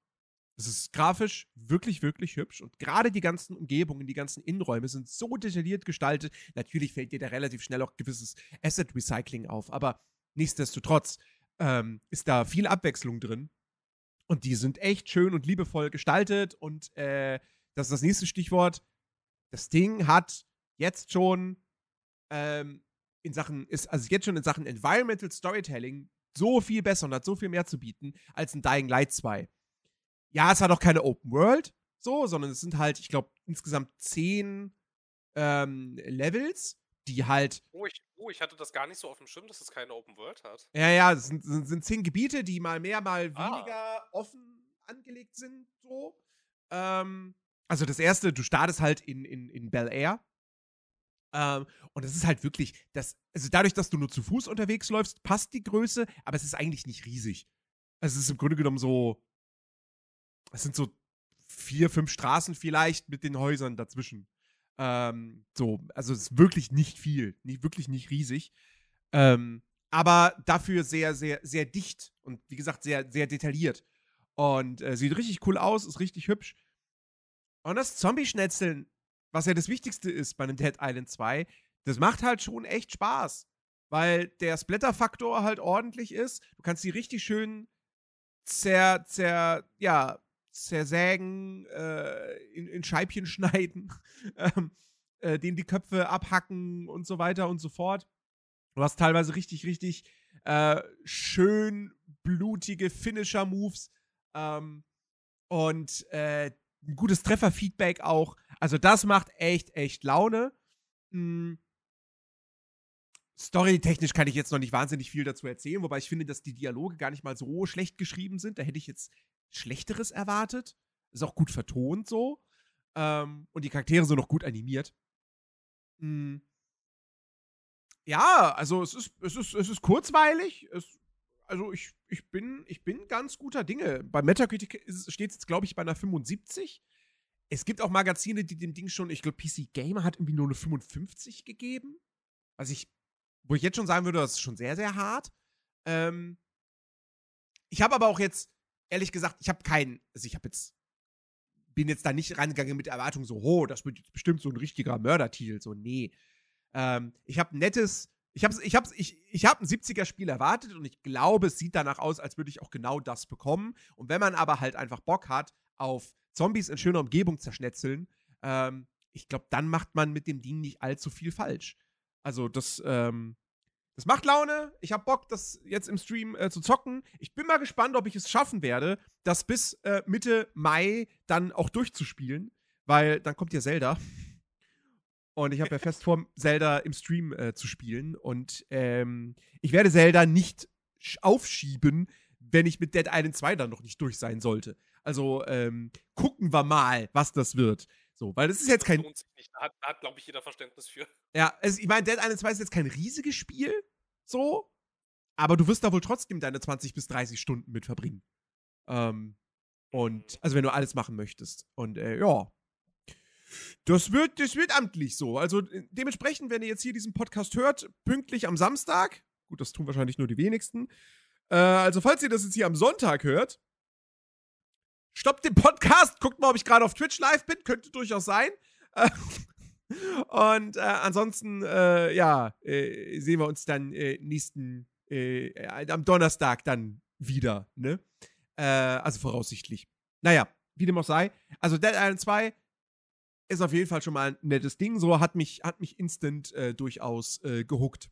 Es ist grafisch wirklich, wirklich hübsch. Und gerade die ganzen Umgebungen, die ganzen Innenräume sind so detailliert gestaltet. Natürlich fällt dir da relativ schnell auch gewisses Asset Recycling auf. Aber nichtsdestotrotz ähm, ist da viel Abwechslung drin. Und die sind echt schön und liebevoll gestaltet. Und äh, das ist das nächste Stichwort. Das Ding hat jetzt schon ähm, in Sachen, ist also jetzt schon in Sachen Environmental Storytelling so viel besser und hat so viel mehr zu bieten als ein Dying Light 2. Ja, es hat auch keine Open World, so, sondern es sind halt, ich glaube, insgesamt zehn ähm, Levels, die halt Oh ich, oh, ich hatte das gar nicht so auf dem Schirm, dass es keine Open World hat. Ja, ja, es sind, sind, sind zehn Gebiete, die mal mehr, mal Ah. weniger offen angelegt sind, so. Ähm, also das erste, du startest halt in, in, in Bel Air. Ähm, und es ist halt wirklich, das, also dadurch, dass du nur zu Fuß unterwegs läufst, passt die Größe, aber es ist eigentlich nicht riesig. Also es ist im Grunde genommen so, es sind so vier, fünf Straßen vielleicht mit den Häusern dazwischen. Ähm, so, also es ist wirklich nicht viel, nicht, wirklich nicht riesig. Ähm, aber dafür sehr, sehr, sehr dicht und wie gesagt, sehr, sehr detailliert. Und äh, sieht richtig cool aus, ist richtig hübsch. Und das Zombie-Schnetzeln, was ja das Wichtigste ist bei einem Dead Island 2, das macht halt schon echt Spaß. Weil der Splatter-Faktor halt ordentlich ist. Du kannst die richtig schön zer, zer, ja, zersägen, äh, in, in Scheibchen *laughs* schneiden, ähm, äh, denen die Köpfe abhacken und so weiter und so fort. Du hast teilweise richtig, richtig äh, schön blutige Finisher-Moves ähm, und äh, ein gutes Trefferfeedback auch. Also das macht echt, echt Laune. Hm. Storytechnisch kann ich jetzt noch nicht wahnsinnig viel dazu erzählen, wobei ich finde, dass die Dialoge gar nicht mal so schlecht geschrieben sind. Da hätte ich jetzt Schlechteres erwartet. Ist auch gut vertont so. Ähm, und die Charaktere sind noch gut animiert. Hm. Ja, also es ist, es ist, es ist kurzweilig. Es, also ich, ich, bin, ich bin ganz guter Dinge. Bei Metacritic steht es jetzt, glaube ich, bei einer 75. Es gibt auch Magazine, die dem Ding schon, ich glaube, PC Gamer hat irgendwie nur eine 55 gegeben. Was ich, wo ich jetzt schon sagen würde, das ist schon sehr, sehr hart. Ähm, ich habe aber auch jetzt, ehrlich gesagt, ich habe keinen, also ich habe jetzt, bin jetzt da nicht reingegangen mit der Erwartung so, oh, das wird jetzt bestimmt so ein richtiger Mördertitel. So, nee. Ähm, ich habe nettes, ich habe ich hab, ich, ich hab ein 70er-Spiel erwartet und ich glaube, es sieht danach aus, als würde ich auch genau das bekommen. Und wenn man aber halt einfach Bock hat auf Zombies in schöner Umgebung zerschnetzeln, ähm, ich glaube, dann macht man mit dem Ding nicht allzu viel falsch. Also das, ähm, das macht Laune. Ich habe Bock, das jetzt im Stream äh, zu zocken. Ich bin mal gespannt, ob ich es schaffen werde, das bis äh, Mitte Mai dann auch durchzuspielen, weil dann kommt ja Zelda. Und ich habe ja fest *laughs* vor, Zelda im Stream äh, zu spielen. Und ähm, ich werde Zelda nicht aufschieben, wenn ich mit Dead Island 2 dann noch nicht durch sein sollte. Also ähm, gucken wir mal, was das wird. So, weil das ist jetzt kein. Nicht. Hat, hat glaube ich, jeder Verständnis für. Ja, also ich meine, Dead Island 2 ist jetzt kein riesiges Spiel, so. Aber du wirst da wohl trotzdem deine 20 bis 30 Stunden mit verbringen. Ähm, und, also wenn du alles machen möchtest. Und äh, ja. Das wird, das wird amtlich so. Also äh, dementsprechend, wenn ihr jetzt hier diesen Podcast hört, pünktlich am Samstag, gut, das tun wahrscheinlich nur die wenigsten. Äh, also, falls ihr das jetzt hier am Sonntag hört, stoppt den Podcast, guckt mal, ob ich gerade auf Twitch live bin, könnte durchaus sein. *laughs* und äh, ansonsten, äh, ja, äh, sehen wir uns dann äh, nächsten, äh, am Donnerstag dann wieder, ne? Äh, also voraussichtlich. Naja, wie dem auch sei. Also Dead Island 2 ist auf jeden Fall schon mal ein nettes Ding. So hat mich, hat mich instant durchaus gehuckt.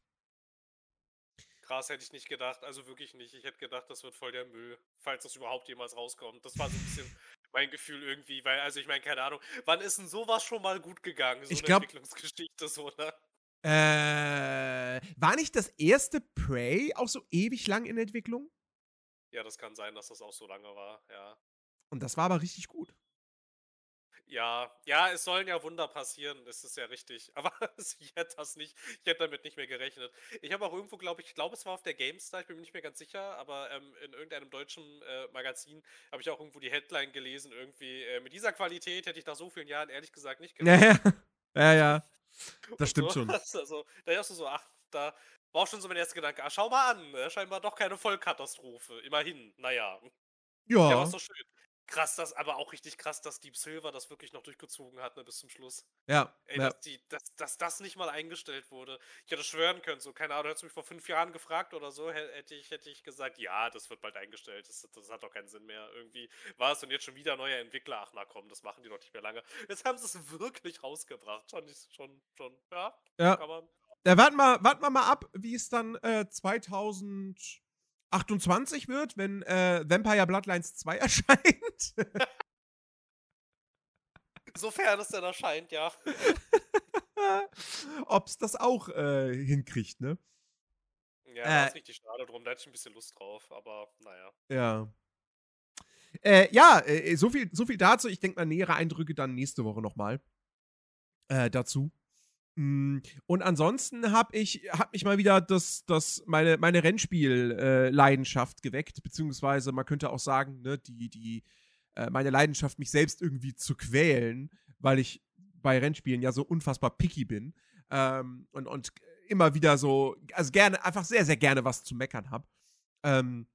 Krass, hätte ich nicht gedacht. Also wirklich nicht. Ich hätte gedacht, das wird voll der Müll, falls das überhaupt jemals rauskommt. Das war so ein bisschen mein Gefühl irgendwie, weil, also ich meine, keine Ahnung, wann ist denn sowas schon mal gut gegangen? So ich eine glaub, Entwicklungsgeschichte, so, ne? Äh, war nicht das erste Prey auch so ewig lang in Entwicklung? Ja, das kann sein, dass das auch so lange war, ja. Und das war aber richtig gut. Ja, ja, es sollen ja Wunder passieren, das ist ja richtig. Aber *laughs* ich hätte das nicht, ich hätte damit nicht mehr gerechnet. Ich habe auch irgendwo, glaube ich, ich glaube, es war auf der GameStar, ich bin mir nicht mehr ganz sicher, aber ähm, in irgendeinem deutschen äh, Magazin habe ich auch irgendwo die Headline gelesen, irgendwie, äh, mit dieser Qualität hätte ich nach so vielen Jahren ehrlich gesagt nicht. Ja, ja, *laughs* ja, ja. *laughs* das stimmt so, schon. Also, da hast du so, ach, da war auch schon so mein erster Gedanke, ah, schau mal an, ne? scheinbar doch keine Vollkatastrophe, immerhin, naja. Ja. Ja, war so schön. Krass, das aber auch richtig krass, dass Deep Silver das wirklich noch durchgezogen hat, ne, bis zum Schluss. Ja. Ey, ja. Dass, die, dass, dass, das nicht mal eingestellt wurde. Ich hätte schwören können, so, keine Ahnung, hättest du mich vor fünf Jahren gefragt oder so, hätte ich, hätte ich gesagt, ja, das wird bald eingestellt. Das, das hat doch keinen Sinn mehr. Irgendwie war es und jetzt schon wieder neuer Entwickler. Ach, na komm, das machen die doch nicht mehr lange. Jetzt haben sie es wirklich rausgebracht. Schon, schon, schon, ja. Ja. Kann man, ja, warten wir, warten wir mal ab, wie es dann äh, 2000 28 wird, wenn äh, Vampire Bloodlines 2 *laughs* erscheint. Sofern es denn erscheint, ja. *laughs* Ob es das auch äh, hinkriegt, ne? Ja, da äh, ist richtig schade drum. Da hätte ich ein bisschen Lust drauf, aber naja. Ja. Äh, ja, äh, so, viel, so viel dazu. Ich denke mal, nähere Eindrücke dann nächste Woche nochmal äh, dazu. Hm, und ansonsten habe ich hab mich mal wieder das, das meine, meine Rennspiel-Leidenschaft äh, geweckt, beziehungsweise man könnte auch sagen, ne, die, die, äh, meine Leidenschaft, mich selbst irgendwie zu quälen, weil ich bei Rennspielen ja so unfassbar picky bin ähm, und, und immer wieder so, also gerne, einfach sehr, sehr gerne was zu meckern habe. Ähm,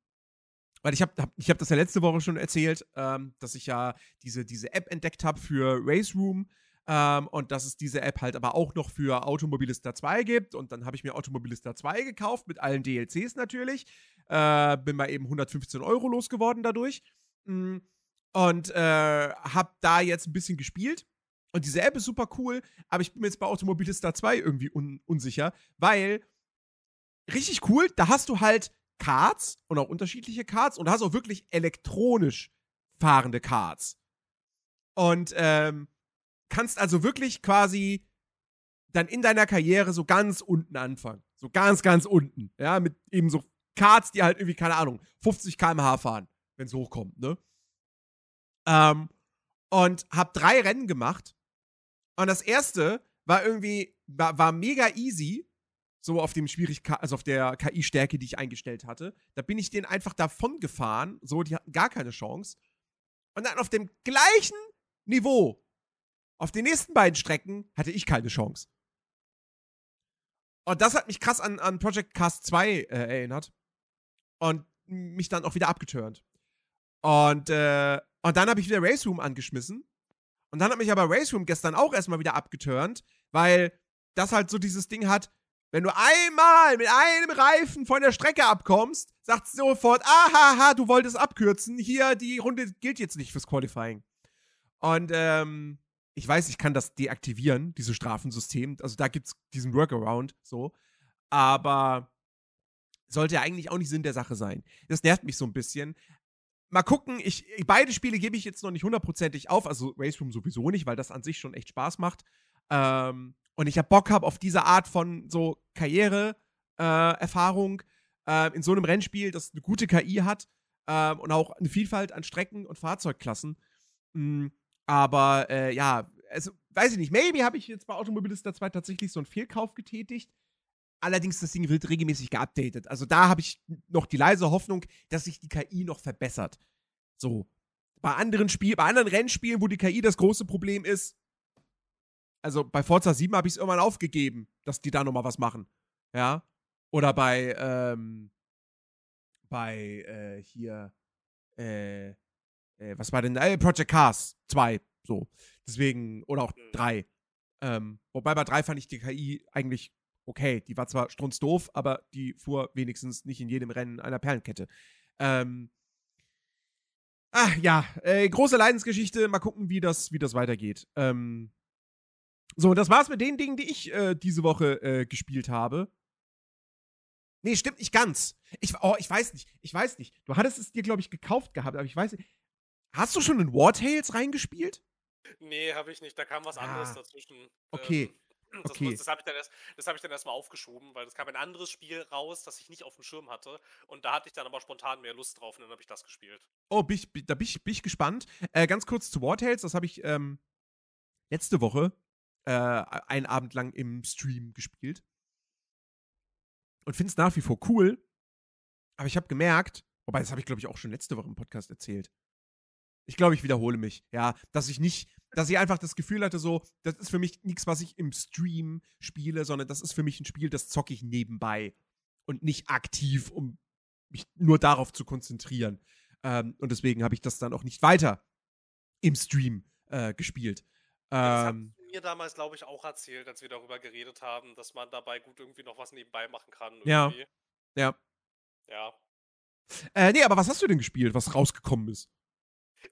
weil ich habe hab, ich hab das ja letzte Woche schon erzählt, ähm, dass ich ja diese, diese App entdeckt habe für Race Room ähm, und dass es diese App halt aber auch noch für Automobilista 2 gibt. Und dann habe ich mir Automobilista 2 gekauft, mit allen DLCs natürlich. Äh, bin mal eben 115 Euro losgeworden dadurch. Mm, und äh, habe da jetzt ein bisschen gespielt. Und diese App ist super cool, aber ich bin mir jetzt bei Automobilista 2 irgendwie un unsicher, weil richtig cool, da hast du halt Cards und auch unterschiedliche Cards und hast auch wirklich elektronisch fahrende Cards. Und ähm, kannst also wirklich quasi dann in deiner Karriere so ganz unten anfangen. So ganz, ganz unten. Ja, mit eben so Karts, die halt irgendwie, keine Ahnung, 50 km/h fahren, wenn es hochkommt, ne? Ähm, und hab drei Rennen gemacht. Und das erste war irgendwie, war, war mega easy. So auf dem Schwierigkeit, also auf der KI-Stärke, die ich eingestellt hatte. Da bin ich denen einfach davon gefahren. So, die hatten gar keine Chance. Und dann auf dem gleichen Niveau auf den nächsten beiden Strecken hatte ich keine Chance. Und das hat mich krass an, an Project Cast 2 äh, erinnert. Und mich dann auch wieder abgeturnt. Und, äh, und dann habe ich wieder Race Room angeschmissen. Und dann hat mich aber Race Room gestern auch erstmal wieder abgeturnt, weil das halt so dieses Ding hat, wenn du einmal mit einem Reifen von der Strecke abkommst, sagt sofort, ahaha, du wolltest abkürzen, hier, die Runde gilt jetzt nicht fürs Qualifying. Und ähm, ich weiß, ich kann das deaktivieren, dieses Strafensystem. Also da gibt es diesen Workaround so. Aber sollte ja eigentlich auch nicht Sinn der Sache sein. Das nervt mich so ein bisschen. Mal gucken, ich, beide Spiele gebe ich jetzt noch nicht hundertprozentig auf, also Race Room sowieso nicht, weil das an sich schon echt Spaß macht. Ähm, und ich habe Bock hab auf diese Art von so Karriere-Erfahrung äh, äh, in so einem Rennspiel, das eine gute KI hat äh, und auch eine Vielfalt an Strecken und Fahrzeugklassen. Mhm. Aber äh, ja, also weiß ich nicht, maybe habe ich jetzt bei Automobilista 2 tatsächlich so einen Fehlkauf getätigt. Allerdings, das Ding wird regelmäßig geupdatet. Also da habe ich noch die leise Hoffnung, dass sich die KI noch verbessert. So. Bei anderen Spielen, bei anderen Rennspielen, wo die KI das große Problem ist, also bei Forza 7 habe ich es irgendwann aufgegeben, dass die da nochmal was machen. Ja. Oder bei, ähm, bei, äh, hier, äh, äh, was war denn, äh, Project Cars 2, so. Deswegen, oder auch 3. Mhm. Ähm, wobei bei 3 fand ich die KI eigentlich okay. Die war zwar strunzdoof, aber die fuhr wenigstens nicht in jedem Rennen einer Perlenkette. Ähm, Ah, ja, äh, große Leidensgeschichte. Mal gucken, wie das, wie das weitergeht. Ähm, so, das war's mit den Dingen, die ich äh, diese Woche äh, gespielt habe. Nee, stimmt nicht ganz. Ich, oh, ich weiß nicht. Ich weiß nicht. Du hattest es dir, glaube ich, gekauft gehabt, aber ich weiß nicht. Hast du schon in War Tales reingespielt? Nee, habe ich nicht. Da kam was ah. anderes dazwischen. Okay. Ähm, das, okay. das habe ich dann erst, das habe ich dann erstmal aufgeschoben, weil es kam ein anderes Spiel raus, das ich nicht auf dem Schirm hatte. Und da hatte ich dann aber spontan mehr Lust drauf und dann habe ich das gespielt. Oh, bin ich, da bin ich, bin ich gespannt. Äh, ganz kurz zu War Tales, das habe ich ähm, letzte Woche äh, einen Abend lang im Stream gespielt. Und finde es nach wie vor cool. Aber ich habe gemerkt, wobei das habe ich, glaube ich, auch schon letzte Woche im Podcast erzählt. Ich glaube, ich wiederhole mich, ja, dass ich nicht, dass ich einfach das Gefühl hatte, so, das ist für mich nichts, was ich im Stream spiele, sondern das ist für mich ein Spiel, das zocke ich nebenbei und nicht aktiv, um mich nur darauf zu konzentrieren. Ähm, und deswegen habe ich das dann auch nicht weiter im Stream äh, gespielt. Ähm, mir damals, glaube ich, auch erzählt, als wir darüber geredet haben, dass man dabei gut irgendwie noch was nebenbei machen kann. Irgendwie. Ja. Ja. Ja. Äh, nee, aber was hast du denn gespielt, was rausgekommen ist?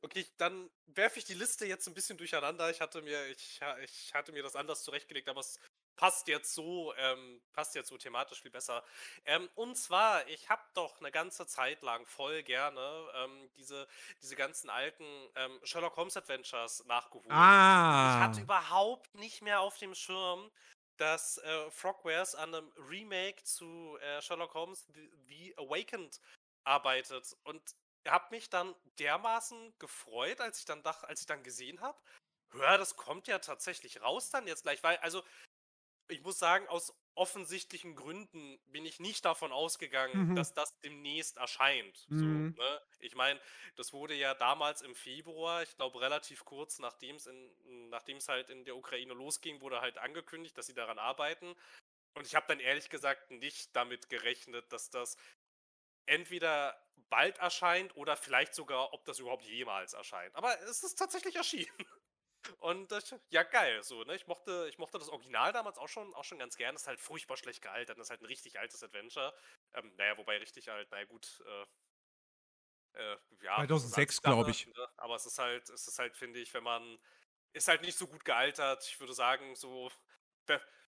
Okay, dann werfe ich die Liste jetzt ein bisschen durcheinander. Ich hatte mir, ich, ich hatte mir das anders zurechtgelegt, aber es passt jetzt so, ähm, passt jetzt so thematisch viel besser. Ähm, und zwar, ich habe doch eine ganze Zeit lang voll gerne ähm, diese, diese ganzen alten ähm, Sherlock Holmes Adventures nachgeholt. Ah. Ich hatte überhaupt nicht mehr auf dem Schirm, dass äh, Frogwares an einem Remake zu äh, Sherlock Holmes The, The Awakened arbeitet. Und habe mich dann dermaßen gefreut, als ich dann dach, als ich dann gesehen habe, hör, das kommt ja tatsächlich raus dann jetzt gleich, weil also ich muss sagen, aus offensichtlichen Gründen bin ich nicht davon ausgegangen, mhm. dass das demnächst erscheint. Mhm. So, ne? Ich meine, das wurde ja damals im Februar, ich glaube relativ kurz nachdem es nachdem es halt in der Ukraine losging, wurde halt angekündigt, dass sie daran arbeiten. Und ich habe dann ehrlich gesagt nicht damit gerechnet, dass das entweder bald erscheint oder vielleicht sogar, ob das überhaupt jemals erscheint. Aber es ist tatsächlich erschienen. *laughs* Und das, ja, geil, so, ne? Ich mochte, ich mochte das Original damals auch schon, auch schon ganz gern. Das ist halt furchtbar schlecht gealtert. Das ist halt ein richtig altes Adventure. Ähm, naja, wobei richtig alt, naja, gut, äh, äh, ja. 2006, glaube ich. Ne? Aber es ist halt, es ist halt, finde ich, wenn man, ist halt nicht so gut gealtert. Ich würde sagen, so,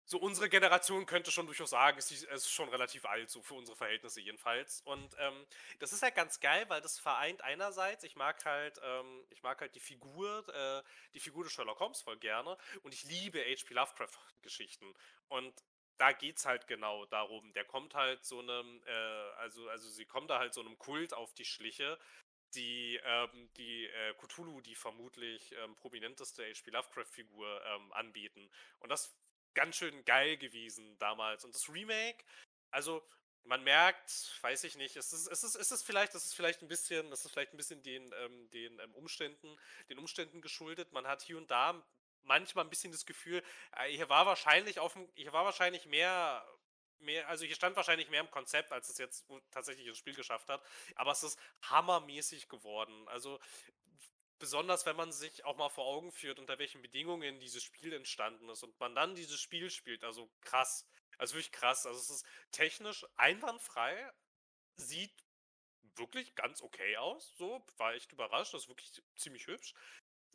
so unsere Generation könnte schon durchaus sagen, es ist schon relativ alt, so für unsere Verhältnisse jedenfalls. Und ähm, das ist halt ganz geil, weil das vereint einerseits, ich mag halt, ähm, ich mag halt die Figur, äh, die Figur des Sherlock Holmes voll gerne und ich liebe H.P. Lovecraft-Geschichten. Und da geht's halt genau darum. Der kommt halt so einem, äh, also, also sie kommen da halt so einem Kult auf die Schliche, die, ähm, die äh, Cthulhu, die vermutlich ähm, prominenteste H.P. Lovecraft-Figur ähm, anbieten. Und das ganz schön geil gewesen damals. Und das Remake, also man merkt, weiß ich nicht, es ist, es ist, es ist vielleicht, das ist vielleicht ein bisschen, das ist vielleicht ein bisschen den, ähm, den ähm, Umständen, den Umständen geschuldet. Man hat hier und da manchmal ein bisschen das Gefühl, äh, hier war wahrscheinlich auf hier war wahrscheinlich mehr, mehr, also hier stand wahrscheinlich mehr im Konzept, als es jetzt tatsächlich ins Spiel geschafft hat. Aber es ist hammermäßig geworden. Also besonders wenn man sich auch mal vor Augen führt, unter welchen Bedingungen dieses Spiel entstanden ist und man dann dieses Spiel spielt, also krass. Also wirklich krass. Also es ist technisch einwandfrei, sieht wirklich ganz okay aus. So, war echt überrascht. Das ist wirklich ziemlich hübsch.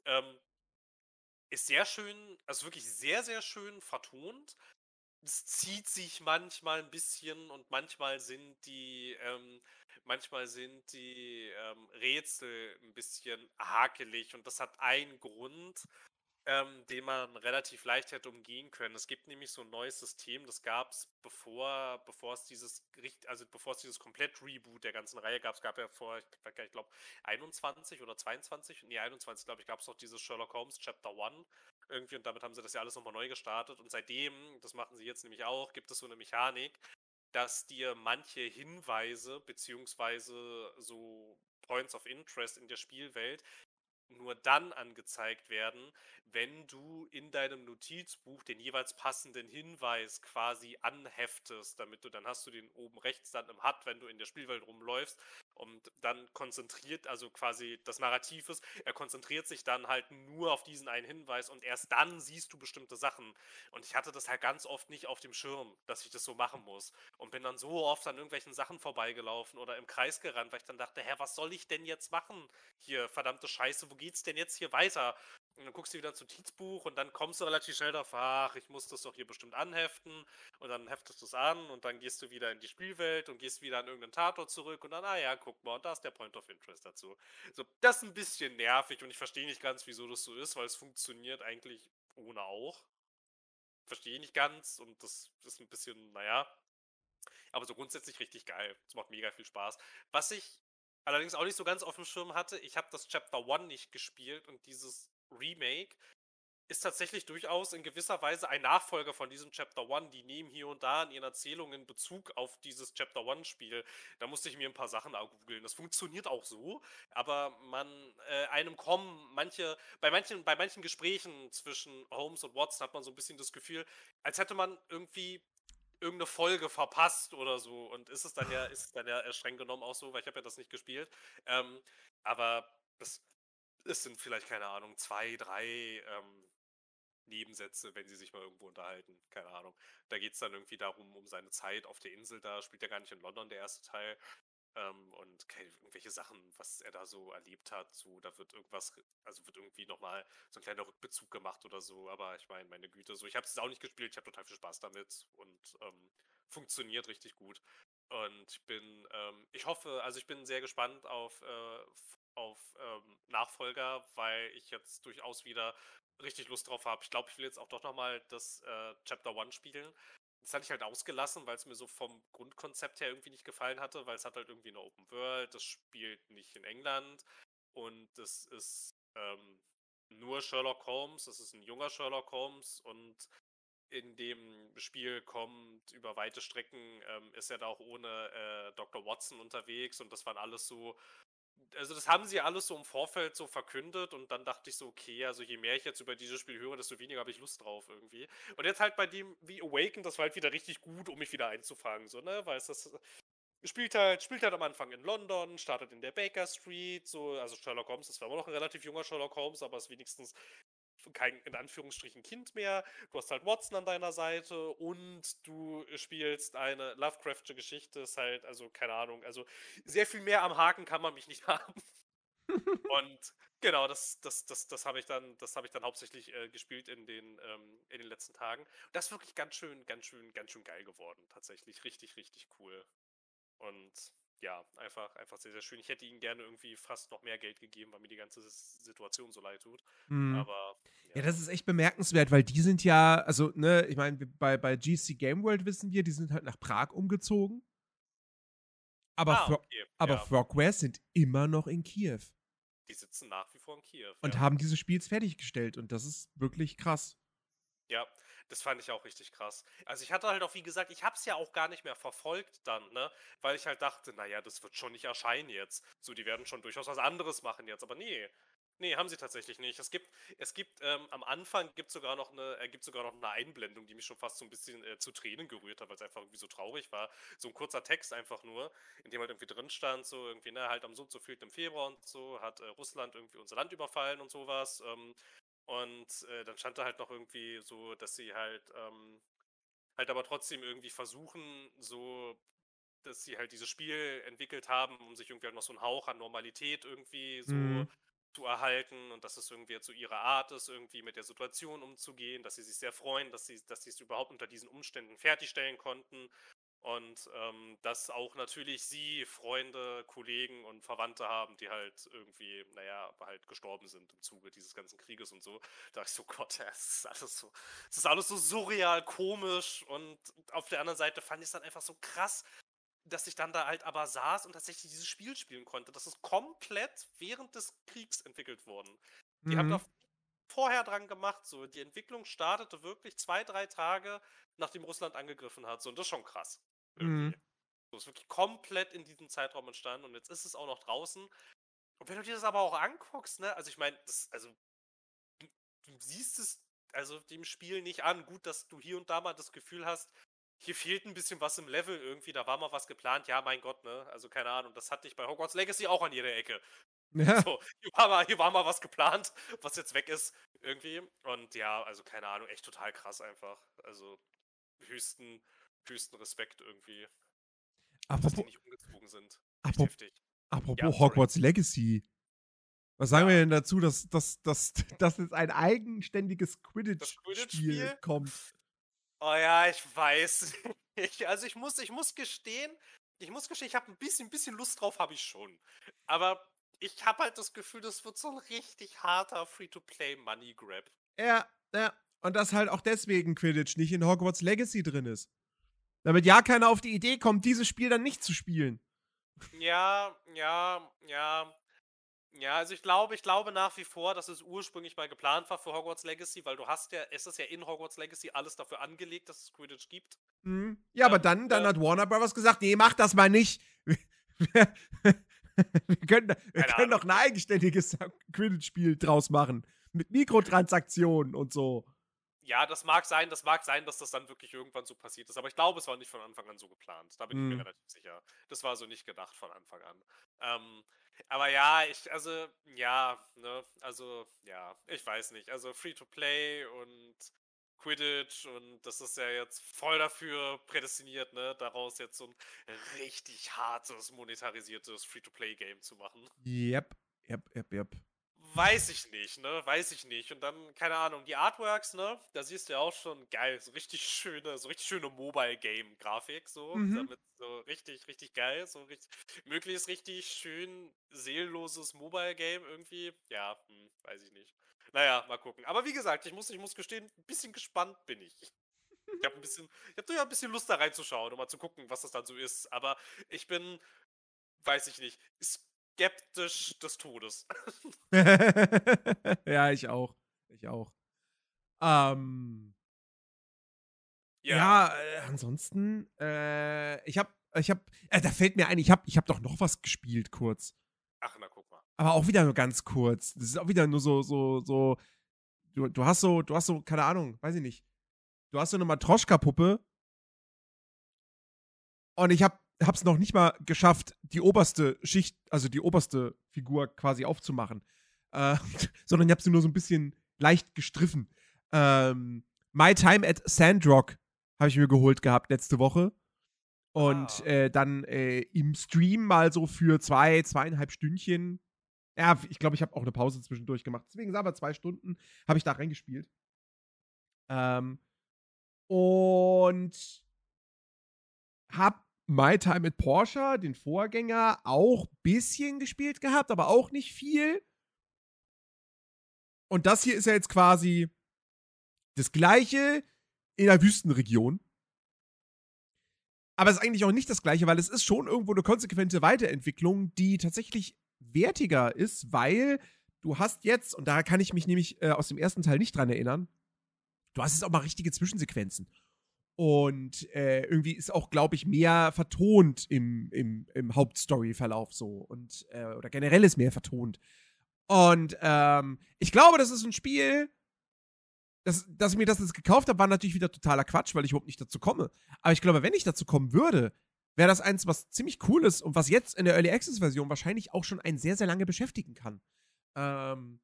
Ähm, ist sehr schön, also wirklich sehr, sehr schön vertont. Es zieht sich manchmal ein bisschen und manchmal sind die, ähm, manchmal sind die ähm, Rätsel ein bisschen hakelig und das hat einen Grund ähm, den man relativ leicht hätte umgehen können. Es gibt nämlich so ein neues System, das gab es bevor, bevor es dieses also bevor es dieses Komplett-Reboot der ganzen Reihe gab. Es gab ja vor, ich glaube, 21 oder 22, nee, 21, glaube ich, gab es noch dieses Sherlock Holmes Chapter 1 irgendwie und damit haben sie das ja alles nochmal neu gestartet. Und seitdem, das machen sie jetzt nämlich auch, gibt es so eine Mechanik, dass dir manche Hinweise beziehungsweise so Points of Interest in der Spielwelt nur dann angezeigt werden, wenn du in deinem Notizbuch den jeweils passenden Hinweis quasi anheftest, damit du dann hast du den oben rechts dann im HUD, wenn du in der Spielwelt rumläufst und dann konzentriert, also quasi das Narrativ ist, er konzentriert sich dann halt nur auf diesen einen Hinweis und erst dann siehst du bestimmte Sachen. Und ich hatte das halt ganz oft nicht auf dem Schirm, dass ich das so machen muss und bin dann so oft an irgendwelchen Sachen vorbeigelaufen oder im Kreis gerannt, weil ich dann dachte, hä, was soll ich denn jetzt machen? Hier, verdammte Scheiße, wo geht's denn jetzt hier weiter? Und dann guckst du wieder zum Notizbuch und dann kommst du relativ schnell darauf, ach, ich muss das doch hier bestimmt anheften. Und dann heftest du es an und dann gehst du wieder in die Spielwelt und gehst wieder an irgendeinen Tatort zurück und dann, ah ja, guck mal, und da ist der Point of Interest dazu. So, das ist ein bisschen nervig und ich verstehe nicht ganz, wieso das so ist, weil es funktioniert eigentlich ohne auch. Verstehe nicht ganz und das ist ein bisschen, naja. Aber so grundsätzlich richtig geil. Es macht mega viel Spaß. Was ich allerdings auch nicht so ganz auf dem Schirm hatte, ich habe das Chapter 1 nicht gespielt und dieses Remake ist tatsächlich durchaus in gewisser Weise ein Nachfolger von diesem Chapter One. Die nehmen hier und da in ihren Erzählungen Bezug auf dieses Chapter One Spiel. Da musste ich mir ein paar Sachen googeln. Das funktioniert auch so, aber man äh, einem kommen manche bei manchen bei manchen Gesprächen zwischen Holmes und Watson hat man so ein bisschen das Gefühl, als hätte man irgendwie irgendeine Folge verpasst oder so. Und ist es dann ja, ist es dann ja streng genommen auch so, weil ich habe ja das nicht gespielt. Ähm, aber das, es sind vielleicht, keine Ahnung, zwei, drei ähm, Nebensätze, wenn sie sich mal irgendwo unterhalten. Keine Ahnung. Da geht es dann irgendwie darum, um seine Zeit auf der Insel. Da spielt er gar nicht in London, der erste Teil. Ähm, und okay, irgendwelche Sachen, was er da so erlebt hat. So, da wird irgendwas, also wird irgendwie nochmal so ein kleiner Rückbezug gemacht oder so. Aber ich meine, meine Güte, so, ich habe es auch nicht gespielt, ich habe total viel Spaß damit und ähm, funktioniert richtig gut. Und ich bin, ähm, ich hoffe, also ich bin sehr gespannt auf, äh, auf ähm, Nachfolger, weil ich jetzt durchaus wieder richtig Lust drauf habe. Ich glaube, ich will jetzt auch doch nochmal das äh, Chapter One spielen. Das hatte ich halt ausgelassen, weil es mir so vom Grundkonzept her irgendwie nicht gefallen hatte, weil es hat halt irgendwie eine Open World, das spielt nicht in England und das ist ähm, nur Sherlock Holmes, das ist ein junger Sherlock Holmes und in dem Spiel kommt über weite Strecken, ähm, ist er da auch ohne äh, Dr. Watson unterwegs und das waren alles so also das haben sie alles so im Vorfeld so verkündet und dann dachte ich so, okay, also je mehr ich jetzt über dieses Spiel höre, desto weniger habe ich Lust drauf irgendwie. Und jetzt halt bei dem wie Awaken, das war halt wieder richtig gut, um mich wieder einzufangen, so, ne, weil es das spielt halt, spielt halt am Anfang in London, startet in der Baker Street, so, also Sherlock Holmes, das war immer noch ein relativ junger Sherlock Holmes, aber ist wenigstens kein in Anführungsstrichen Kind mehr. Du hast halt Watson an deiner Seite und du spielst eine Lovecraftsche Geschichte. Ist halt, also keine Ahnung, also sehr viel mehr am Haken kann man mich nicht *laughs* haben. und genau, das, das, das, das habe ich dann, das habe ich dann hauptsächlich äh, gespielt in den, ähm, in den letzten Tagen. Und das ist wirklich ganz schön, ganz schön, ganz schön geil geworden. Tatsächlich richtig, richtig cool. Und ja, einfach, einfach sehr, sehr schön. Ich hätte ihnen gerne irgendwie fast noch mehr Geld gegeben, weil mir die ganze Situation so leid tut. Mhm. Aber. Ja. das ist echt bemerkenswert, weil die sind ja, also, ne, ich meine, bei, bei GC Game World wissen wir, die sind halt nach Prag umgezogen. Aber, ah, okay. aber ja. Frogware sind immer noch in Kiew. Die sitzen nach wie vor in Kiew. Und ja. haben diese Spiels fertiggestellt und das ist wirklich krass. Ja, das fand ich auch richtig krass. Also ich hatte halt auch, wie gesagt, ich habe es ja auch gar nicht mehr verfolgt dann, ne? Weil ich halt dachte, naja, das wird schon nicht erscheinen jetzt. So, die werden schon durchaus was anderes machen jetzt. Aber nee, Nee, haben sie tatsächlich nicht. Es gibt, es gibt ähm, am Anfang gibt sogar noch eine, äh, gibt sogar noch eine Einblendung, die mich schon fast so ein bisschen äh, zu Tränen gerührt hat, weil es einfach irgendwie so traurig war. So ein kurzer Text einfach nur, in dem halt irgendwie drin stand, so irgendwie, ne, halt am so zu viel im Februar und so, hat äh, Russland irgendwie unser Land überfallen und sowas. Ähm, und äh, dann stand da halt noch irgendwie so, dass sie halt, ähm, halt aber trotzdem irgendwie versuchen, so dass sie halt dieses Spiel entwickelt haben, um sich irgendwie halt noch so einen Hauch an Normalität irgendwie so Mhm. Zu erhalten und dass es irgendwie jetzt so ihre Art ist, irgendwie mit der Situation umzugehen, dass sie sich sehr freuen, dass sie, dass sie es überhaupt unter diesen Umständen fertigstellen konnten und ähm, dass auch natürlich sie Freunde, Kollegen und Verwandte haben, die halt irgendwie, naja, halt gestorben sind im Zuge dieses ganzen Krieges und so. Da dachte ich so, *laughs* Gott, es ist alles so, es ist alles so surreal, komisch und auf der anderen Seite fand ich es dann einfach so krass, dass ich dann da halt aber saß und tatsächlich dieses Spiel spielen konnte. Das ist komplett während des Kriegs entwickelt worden. Die haben Mhm. da vorher dran gemacht, so. Die Entwicklung startete wirklich zwei, drei Tage, nachdem Russland angegriffen hat. So, und das ist schon krass. Mhm. So ist wirklich komplett in diesem Zeitraum entstanden und jetzt ist es auch noch draußen. Und wenn du dir das aber auch anguckst, ne, also ich meine, also du, du siehst es also dem Spiel nicht an. Gut, dass du hier und da mal das Gefühl hast, hier fehlt ein bisschen was im Level irgendwie, da war mal was geplant, ja, mein Gott, ne? Also keine Ahnung, das hatte ich bei Hogwarts Legacy auch an jeder Ecke. Ja. So, hier war, mal, hier war mal was geplant, was jetzt weg ist, irgendwie. Und ja, also keine Ahnung, echt total krass einfach. Also höchsten, höchsten Respekt irgendwie, dass die Apropos, nicht umgezogen sind. Apropos, heftig. apropos Ja. Hogwarts Legacy. Was sagen Ja. wir denn dazu, dass, dass, dass, *laughs* dass jetzt ein eigenständiges Quidditch-Spiel Quidditch-Spiel? kommt? Oh ja, ich weiß. *laughs* Ich, also ich muss, ich muss gestehen, ich muss gestehen, ich habe ein bisschen, bisschen Lust drauf, habe ich schon. Aber ich habe halt das Gefühl, das wird so ein richtig harter Free-to-Play-Money-Grab. Ja, ja. Und dass halt auch deswegen Quidditch nicht in Hogwarts Legacy drin ist. Damit ja keiner auf die Idee kommt, dieses Spiel dann nicht zu spielen. Ja, ja, ja. Ja, also ich glaube, ich glaube nach wie vor, dass es ursprünglich mal geplant war für Hogwarts Legacy, weil du hast ja, es ist ja in Hogwarts Legacy alles dafür angelegt, dass es Quidditch gibt. Mhm. Ja, aber Ähm, dann, dann ja. hat Warner Bros. gesagt, nee, mach das mal nicht. *laughs* wir können, wir können doch ein eigenständiges *laughs* Quidditch-Spiel draus machen. Mit Mikrotransaktionen und so. Ja, das mag sein, das mag sein, dass das dann wirklich irgendwann so passiert ist, aber ich glaube, es war nicht von Anfang an so geplant. Da bin ich Mhm. mir relativ sicher. Das war so nicht gedacht von Anfang an. Ähm, aber ja, ich, also, ja, ne, also, ja, ich weiß nicht. Also Free-to-Play und Quidditch und das ist ja jetzt voll dafür prädestiniert, ne, daraus jetzt so ein richtig hartes, monetarisiertes Free-to-Play-Game zu machen. Yep, yep, yep, yep. Weiß ich nicht, ne? Weiß ich nicht. Und dann, keine Ahnung, die Artworks, ne? Da siehst du ja auch schon geil, so richtig schöne, so richtig schöne Mobile-Game-Grafik, so. Mhm. Damit so richtig, richtig geil, so richtig, möglichst richtig schön seelenloses Mobile-Game irgendwie. Ja, hm, weiß ich nicht. Naja, mal gucken. Aber wie gesagt, ich muss, ich muss gestehen, ein bisschen gespannt bin ich. Ich habe ein bisschen, ich habe ja ein bisschen Lust da reinzuschauen, um mal zu gucken, was das dann so ist. Aber ich bin, weiß ich nicht, skeptisch des Todes. *laughs* *laughs* ja, ich auch. Ich auch. Ähm, Ja. ja, äh, ansonsten, äh, ich hab, ich hab, äh, da fällt mir ein, ich hab, ich hab doch noch was gespielt kurz. Ach, na guck mal. Aber auch wieder nur ganz kurz. Das ist auch wieder nur so, so, so. Du, du hast so, du hast so, keine Ahnung, weiß ich nicht. Du hast so eine Matroschka-Puppe. Und ich hab, hab's noch nicht mal geschafft, die oberste Schicht, also die oberste Figur quasi aufzumachen. Äh, *laughs* sondern ich hab sie nur so ein bisschen leicht gestriffen. Ähm, My Time at Sandrock habe ich mir geholt gehabt letzte Woche. Und Ah. äh, dann äh, im Stream mal so für zwei, zweieinhalb Stündchen. Ja, ich glaube, ich habe auch eine Pause zwischendurch gemacht. Deswegen sagen wir zwei Stunden, habe ich da reingespielt. Ähm, und hab My Time mit Porsche, den Vorgänger, auch bisschen gespielt gehabt, aber auch nicht viel. Und das hier ist ja jetzt quasi das gleiche in der Wüstenregion. Aber es ist eigentlich auch nicht das gleiche, weil es ist schon irgendwo eine konsequente Weiterentwicklung, die tatsächlich wertiger ist, weil du hast jetzt, und da kann ich mich nämlich äh, aus dem ersten Teil nicht dran erinnern, du hast jetzt auch mal richtige Zwischensequenzen. Und äh, irgendwie ist auch, glaube ich, mehr vertont im, im, im Hauptstory-Verlauf so. Und, äh, oder generell ist mehr vertont. Und ähm, ich glaube, das ist ein Spiel, das, dass ich mir das jetzt gekauft habe, war natürlich wieder totaler Quatsch, weil ich überhaupt nicht dazu komme. Aber ich glaube, wenn ich dazu kommen würde, wäre das eins, was ziemlich cool ist und was jetzt in der Early Access Version wahrscheinlich auch schon einen sehr, sehr lange beschäftigen kann. Ähm,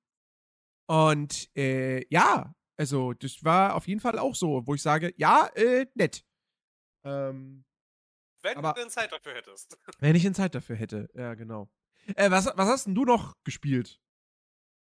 und äh, ja, also das war auf jeden Fall auch so, wo ich sage, ja, äh, nett. Ähm, Wenn aber- du denn Zeit dafür hättest. *laughs* wenn ich denn Zeit dafür hätte, ja, genau. Äh, was, was hast denn du noch gespielt?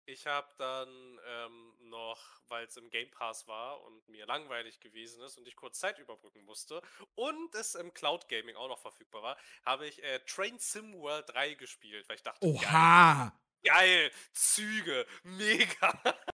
Ich habe dann ähm, noch, weil es im Game Pass war und mir langweilig gewesen ist und ich kurz Zeit überbrücken musste und es im Cloud Gaming auch noch verfügbar war, habe ich äh, Train Sim World 3 gespielt, weil ich dachte, geil, Oha! geil, Züge, mega. *laughs*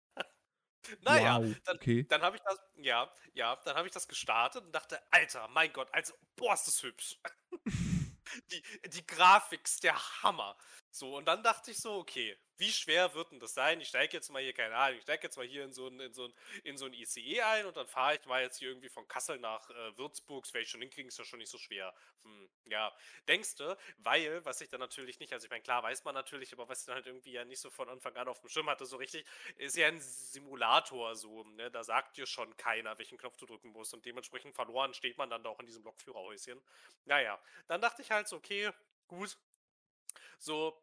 *laughs* naja, wow, dann, okay. dann habe ich das, ja, ja, dann habe ich das gestartet und dachte, Alter, mein Gott, also, boah, ist das hübsch. *laughs* die, die Grafik ist der Hammer. So, und dann dachte ich so, okay, wie schwer wird denn das sein? Ich steige jetzt mal hier, keine Ahnung, ich steige jetzt mal hier in so ein, in so ein, in so ein ICE ein und dann fahre ich mal jetzt hier irgendwie von Kassel nach äh, Würzburg. Das werde ich schon hinkriegen, ist ja schon nicht so schwer. Hm, ja, denkst du, weil, was ich dann natürlich nicht, also ich meine, klar weiß man natürlich, aber was ich dann halt irgendwie ja nicht so von Anfang an auf dem Schirm hatte, so richtig, ist ja ein Simulator so, ne? Da sagt dir schon keiner, welchen Knopf du drücken musst und dementsprechend verloren steht man dann da auch in diesem Lokführerhäuschen. Naja, dann dachte ich halt so, okay, gut, so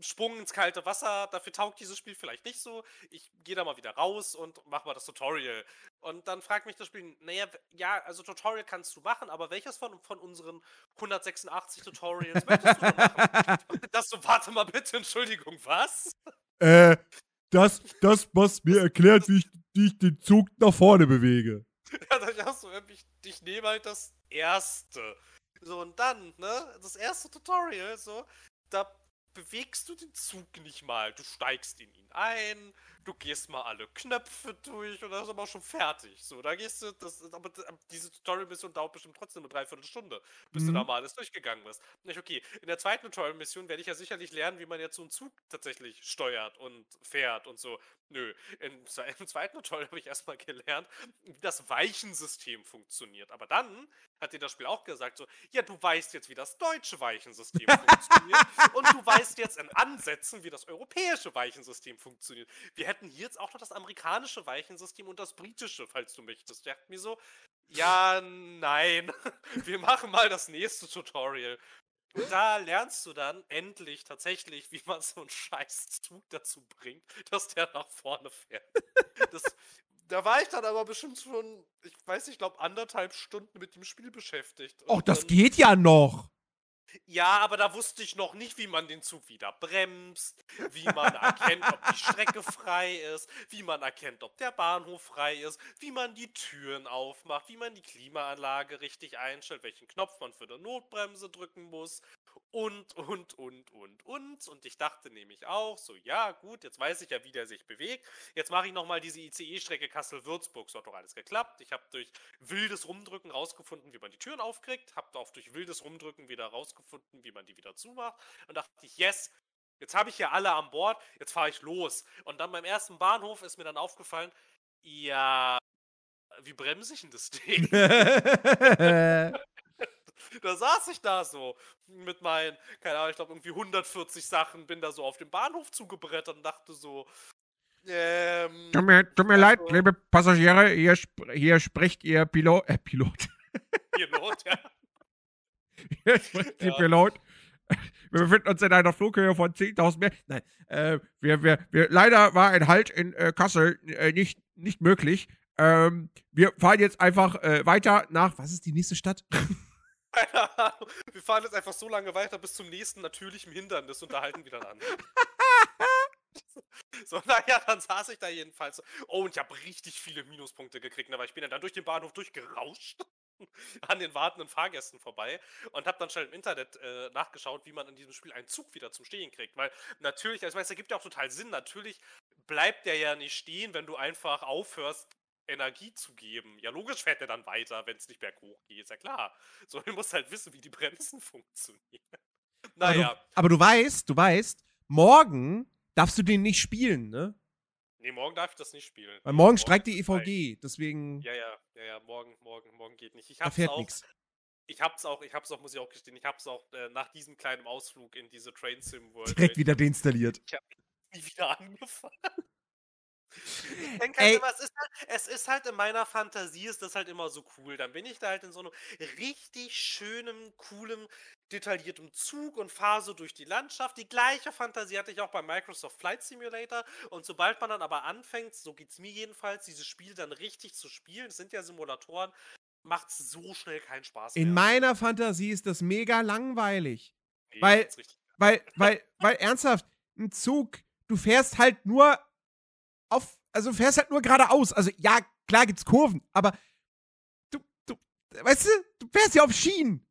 Sprung ins kalte Wasser, dafür taugt dieses Spiel vielleicht nicht so. Ich gehe da mal wieder raus und mach mal das Tutorial. Und dann fragt mich das Spiel, naja, ja, also Tutorial kannst du machen, aber welches von, von unseren 186 Tutorials möchtest du denn machen? Und *laughs* das so, warte mal bitte, Entschuldigung, was? Äh, das, das, was mir erklärt, *laughs* wie ich, wie ich den Zug nach vorne bewege. Ja, dann hast du irgendwie, ich nehme halt das erste. So, und dann, ne, das erste Tutorial, so, da bewegst du den Zug nicht mal. Du steigst in ihn ein, du gehst mal alle Knöpfe durch und dann ist aber schon fertig. So, da gehst du, das, aber diese Tutorial-Mission dauert bestimmt trotzdem eine Dreiviertelstunde, bis du da Mhm. mal alles durchgegangen bist. Nicht okay. In der zweiten Tutorial-Mission werde ich ja sicherlich lernen, wie man jetzt so einen Zug tatsächlich steuert und fährt und so. Nö. Im, *laughs* im zweiten Tutorial habe ich erstmal gelernt, wie das Weichensystem funktioniert. Aber dann hat dir das Spiel auch gesagt, so, ja, du weißt jetzt, wie das deutsche Weichensystem *laughs* funktioniert und du weißt jetzt in Ansätzen, wie das europäische Weichensystem funktioniert. Wir hätten hier jetzt auch noch das amerikanische Weichensystem und das britische, falls du möchtest. Ich dachte mir so, ja, nein, *laughs* wir machen mal das nächste Tutorial. Und da lernst du dann endlich tatsächlich, wie man so einen scheiß Zug dazu bringt, dass der nach vorne fährt. Das, da war ich dann aber bestimmt schon, ich weiß nicht, ich glaube anderthalb Stunden mit dem Spiel beschäftigt. Och, das geht ja noch. Ja, aber da wusste ich noch nicht, wie man den Zug wieder bremst, wie man erkennt, ob die Strecke *laughs* frei ist, wie man erkennt, ob der Bahnhof frei ist, wie man die Türen aufmacht, wie man die Klimaanlage richtig einstellt, welchen Knopf man für die Notbremse drücken muss und, und, und, und, und. Und ich dachte nämlich auch, so, ja, gut, jetzt weiß ich ja, wie der sich bewegt. Jetzt mache ich nochmal diese ICE-Strecke Kassel-Würzburg. So hat doch alles geklappt. Ich habe durch wildes Rumdrücken rausgefunden, wie man die Türen aufkriegt. Habe auch durch wildes Rumdrücken wieder rausgefunden, wie man die wieder zumacht. Und dachte ich, yes, jetzt habe ich ja alle an Bord. Jetzt fahre ich los. Und dann beim ersten Bahnhof ist mir dann aufgefallen, ja, wie bremse ich denn das Ding? *laughs* *laughs* *laughs* da saß ich da so mit meinen, keine Ahnung, ich glaube irgendwie 140 Sachen, bin da so auf dem Bahnhof zugebrettert und dachte so, ähm, tut mir, tut mir Also- leid, liebe Passagiere, hier, hier spricht Ihr Pilot. Äh, Pilot. Pilot, ja. *laughs* Hier spricht Ihr Ja. Pilot. Wir befinden uns in einer Flughöhe von 10.000 Meter. Nein, äh, wir, wir, wir, leider war ein Halt in äh, Kassel äh, nicht, nicht möglich. Ähm, wir fahren jetzt einfach äh, weiter nach, was ist die nächste Stadt? *laughs* Keine Ahnung. Wir fahren jetzt einfach so lange weiter bis zum nächsten natürlichen Hindernis und da halten wir dann an. *laughs* So, naja, dann saß ich da jedenfalls. Oh, und ich habe richtig viele Minuspunkte gekriegt, aber ich bin ja dann durch den Bahnhof durchgerauscht. *laughs* An den wartenden Fahrgästen vorbei und habe dann schnell im Internet äh, nachgeschaut, wie man in diesem Spiel einen Zug wieder zum Stehen kriegt. Weil natürlich, also ich meine, es ergibt ja auch total Sinn. Natürlich bleibt der ja nicht stehen, wenn du einfach aufhörst, Energie zu geben. Ja, logisch fährt er dann weiter, wenn es nicht berghoch geht, ist ja klar. So, du musst halt wissen, wie die Bremsen *laughs* funktionieren. Aber Naja, du, aber du weißt, du weißt, morgen darfst du den nicht spielen, ne? nee, morgen darf ich das nicht spielen. Weil Nee, morgen streikt die. EVG, deswegen Ja, ja, ja, ja, morgen, morgen, morgen geht nicht. Ich da hab's fährt auch, nichts. ich hab's auch, ich hab's auch, muss ich auch gestehen, ich hab's auch äh, nach diesem kleinen Ausflug in diese Train Sim *laughs* World. Direkt wieder deinstalliert. nie wieder *laughs* angefangen. *laughs* Halt immer, es ist, halt, es ist halt in meiner Fantasie ist das halt immer so cool. Dann bin ich da halt in so einem richtig schönen, coolen, detailliertem Zug und fahre so durch die Landschaft. Die gleiche Fantasie hatte ich auch bei Microsoft Flight Simulator. Und sobald man dann aber anfängt, so geht es mir jedenfalls, dieses Spiel dann richtig zu spielen, es sind ja Simulatoren, macht es so schnell keinen Spaß mehr. In meiner Fantasie ist das mega langweilig. Nee, weil, weil, weil, weil, ernsthaft, ein Zug, du fährst halt nur auf, also fährst halt nur geradeaus. Also ja, klar gibt's Kurven, aber du, du, weißt du, du fährst ja auf Schienen.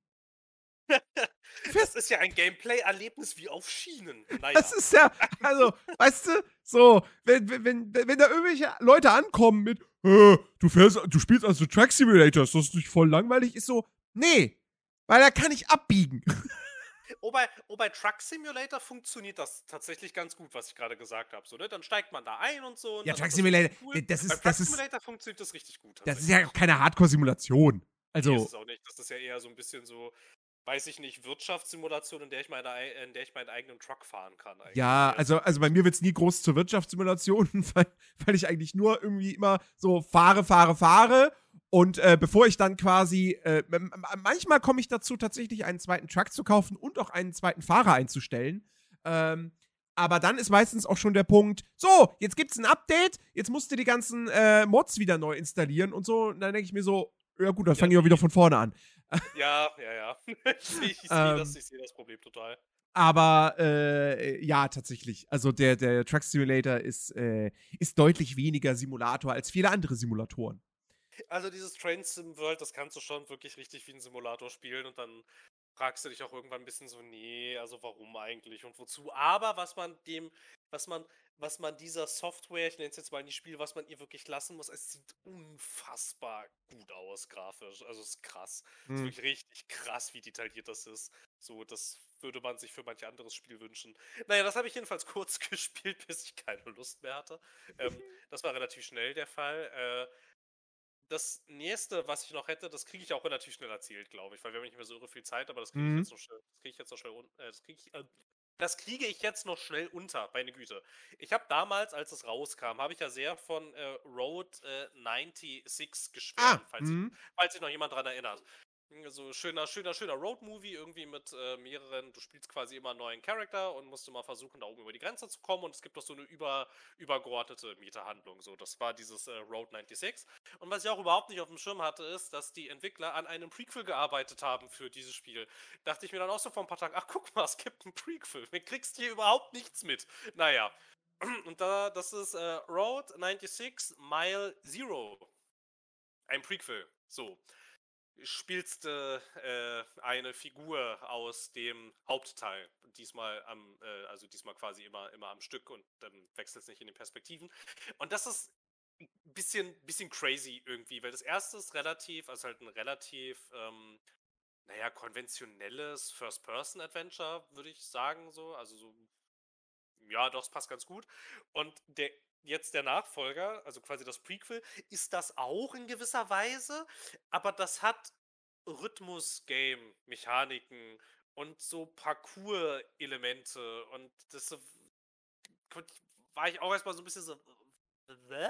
*laughs* das ist ja ein Gameplay-Erlebnis wie auf Schienen. Naja. Das ist ja, also, *laughs* weißt du, so, wenn, wenn, wenn da irgendwelche Leute ankommen mit, äh, du fährst, du spielst also Track Simulator, ist das nicht voll langweilig? Ist so, nee, weil da kann ich abbiegen. *laughs* Oh bei, oh, bei Truck Simulator funktioniert das tatsächlich ganz gut, was ich gerade gesagt habe. So, ne? Dann steigt man da ein und so. Und ja, Truck Simulator, cool. das ist. Bei Truck Simulator funktioniert das richtig gut. Das ist ja auch keine Hardcore-Simulation. Also. Nee, ist es auch nicht. Das ist ja eher so ein bisschen so, weiß ich nicht, Wirtschaftssimulation, in der ich, meine, in der ich meinen eigenen Truck fahren kann. Eigentlich. Ja, also, also bei mir wird es nie groß zur Wirtschaftssimulation, *laughs* weil, weil ich eigentlich nur irgendwie immer so fahre, fahre, fahre und äh, bevor ich dann quasi, äh, manchmal komme ich dazu, tatsächlich einen zweiten Truck zu kaufen und auch einen zweiten Fahrer einzustellen. Ähm, aber dann ist meistens auch schon der Punkt, so, jetzt gibt es ein Update, jetzt musst du die ganzen äh, Mods wieder neu installieren und so. Und dann denke ich mir so, ja gut, dann fange ich auch wieder von vorne an. *laughs* Ja, ja, ja. *laughs* ich sehe ähm, das, seh das Problem total. Aber äh, ja, tatsächlich. Also der, der Truck Simulator ist, äh, ist deutlich weniger Simulator als viele andere Simulatoren. Also dieses Train Sim World, das kannst du schon wirklich richtig wie ein Simulator spielen und dann fragst du dich auch irgendwann ein bisschen so, nee, also warum eigentlich und wozu? Aber was man dem, was man, was man dieser Software, ich nenne es jetzt mal nicht Spiel, was man ihr wirklich lassen muss, es sieht unfassbar gut aus grafisch. Also es ist krass. Hm. Es ist hm. wirklich richtig krass, wie detailliert das ist. So, das würde man sich für manch anderes Spiel wünschen. Naja, das habe ich jedenfalls *laughs* kurz gespielt, bis ich keine Lust mehr hatte. Ähm, *laughs* das war relativ schnell der Fall. Äh, das nächste, was ich noch hätte, das kriege ich auch relativ schnell erzählt, glaube ich, weil wir haben nicht mehr so viel Zeit, aber das kriege mhm. ich jetzt noch schnell, das kriege ich jetzt noch schnell, äh, das kriege ich, äh, das kriege ich jetzt noch schnell unter, meine Güte. Ich habe damals, als es rauskam, habe ich ja sehr von äh, Road äh, 96 geschwärmt, ah, falls, mhm. falls sich noch jemand daran erinnert. So schöner, schöner, schöner Road-Movie, irgendwie mit äh, mehreren, du spielst quasi immer einen neuen Charakter und musst immer versuchen, da oben über die Grenze zu kommen und es gibt doch so eine über, übergeordnete Meta-Handlung. So, das war dieses äh, Road 96. Und was ich auch überhaupt nicht auf dem Schirm hatte, ist, dass die Entwickler an einem Prequel gearbeitet haben für dieses Spiel. Dachte ich mir dann auch so vor ein paar Tagen, ach guck mal, es gibt einen Prequel. Du kriegst hier überhaupt nichts mit. Naja. *clears throat* Und da, das ist äh, Road 96 Mile Zero. Ein Prequel. So spielst du äh, eine Figur aus dem Hauptteil. Diesmal am, äh, also diesmal quasi immer, immer am Stück und dann wechselt es nicht in den Perspektiven. Und das ist ein bisschen, bisschen crazy irgendwie, weil das erste ist relativ, also halt ein relativ, ähm, naja, konventionelles First-Person-Adventure, würde ich sagen, so. Also so, ja, doch, es passt ganz gut. Und der jetzt der Nachfolger, also quasi das Prequel, ist das auch in gewisser Weise, aber das hat Rhythmus-Game-Mechaniken und so Parcours-Elemente und das war ich auch erstmal so ein bisschen so. Wä?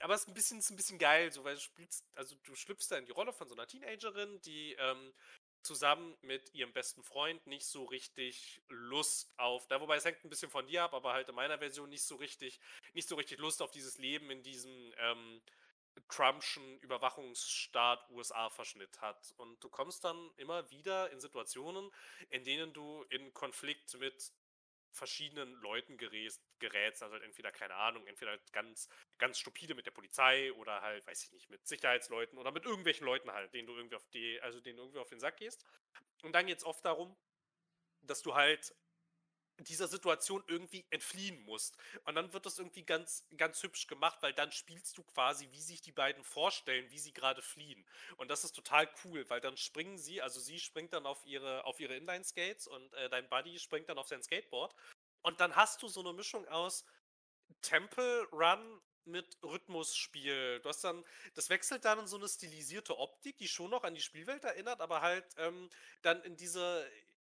Aber es ist ein bisschen, ist ein bisschen geil, so weil du spielst, also du schlüpfst da in die Rolle von so einer Teenagerin, die ähm, zusammen mit ihrem besten Freund nicht so richtig Lust auf, da wobei es hängt ein bisschen von dir ab, aber halt in meiner Version nicht so richtig, nicht so richtig Lust auf dieses Leben in diesem ähm, Trumpschen Überwachungsstaat USA-Verschnitt hat. Und du kommst dann immer wieder in Situationen, in denen du in Konflikt mit verschiedenen Leuten gerätst, also halt entweder, keine Ahnung, entweder ganz, ganz stupide mit der Polizei oder halt, weiß ich nicht, mit Sicherheitsleuten oder mit irgendwelchen Leuten halt, denen du irgendwie auf die, also denen irgendwie auf den Sack gehst. Und dann geht es oft darum, dass du halt dieser Situation irgendwie entfliehen musst. Und dann wird das irgendwie ganz, ganz hübsch gemacht, weil dann spielst du quasi, wie sich die beiden vorstellen, wie sie gerade fliehen. Und das ist total cool, weil dann springen sie, also sie springt dann auf ihre, auf ihre Inline-Skates und äh, dein Buddy springt dann auf sein Skateboard. Und dann hast du so eine Mischung aus Temple Run mit Rhythmusspiel. Du hast dann, das wechselt dann in so eine stilisierte Optik, die schon noch an die Spielwelt erinnert, aber halt ähm, dann in diese,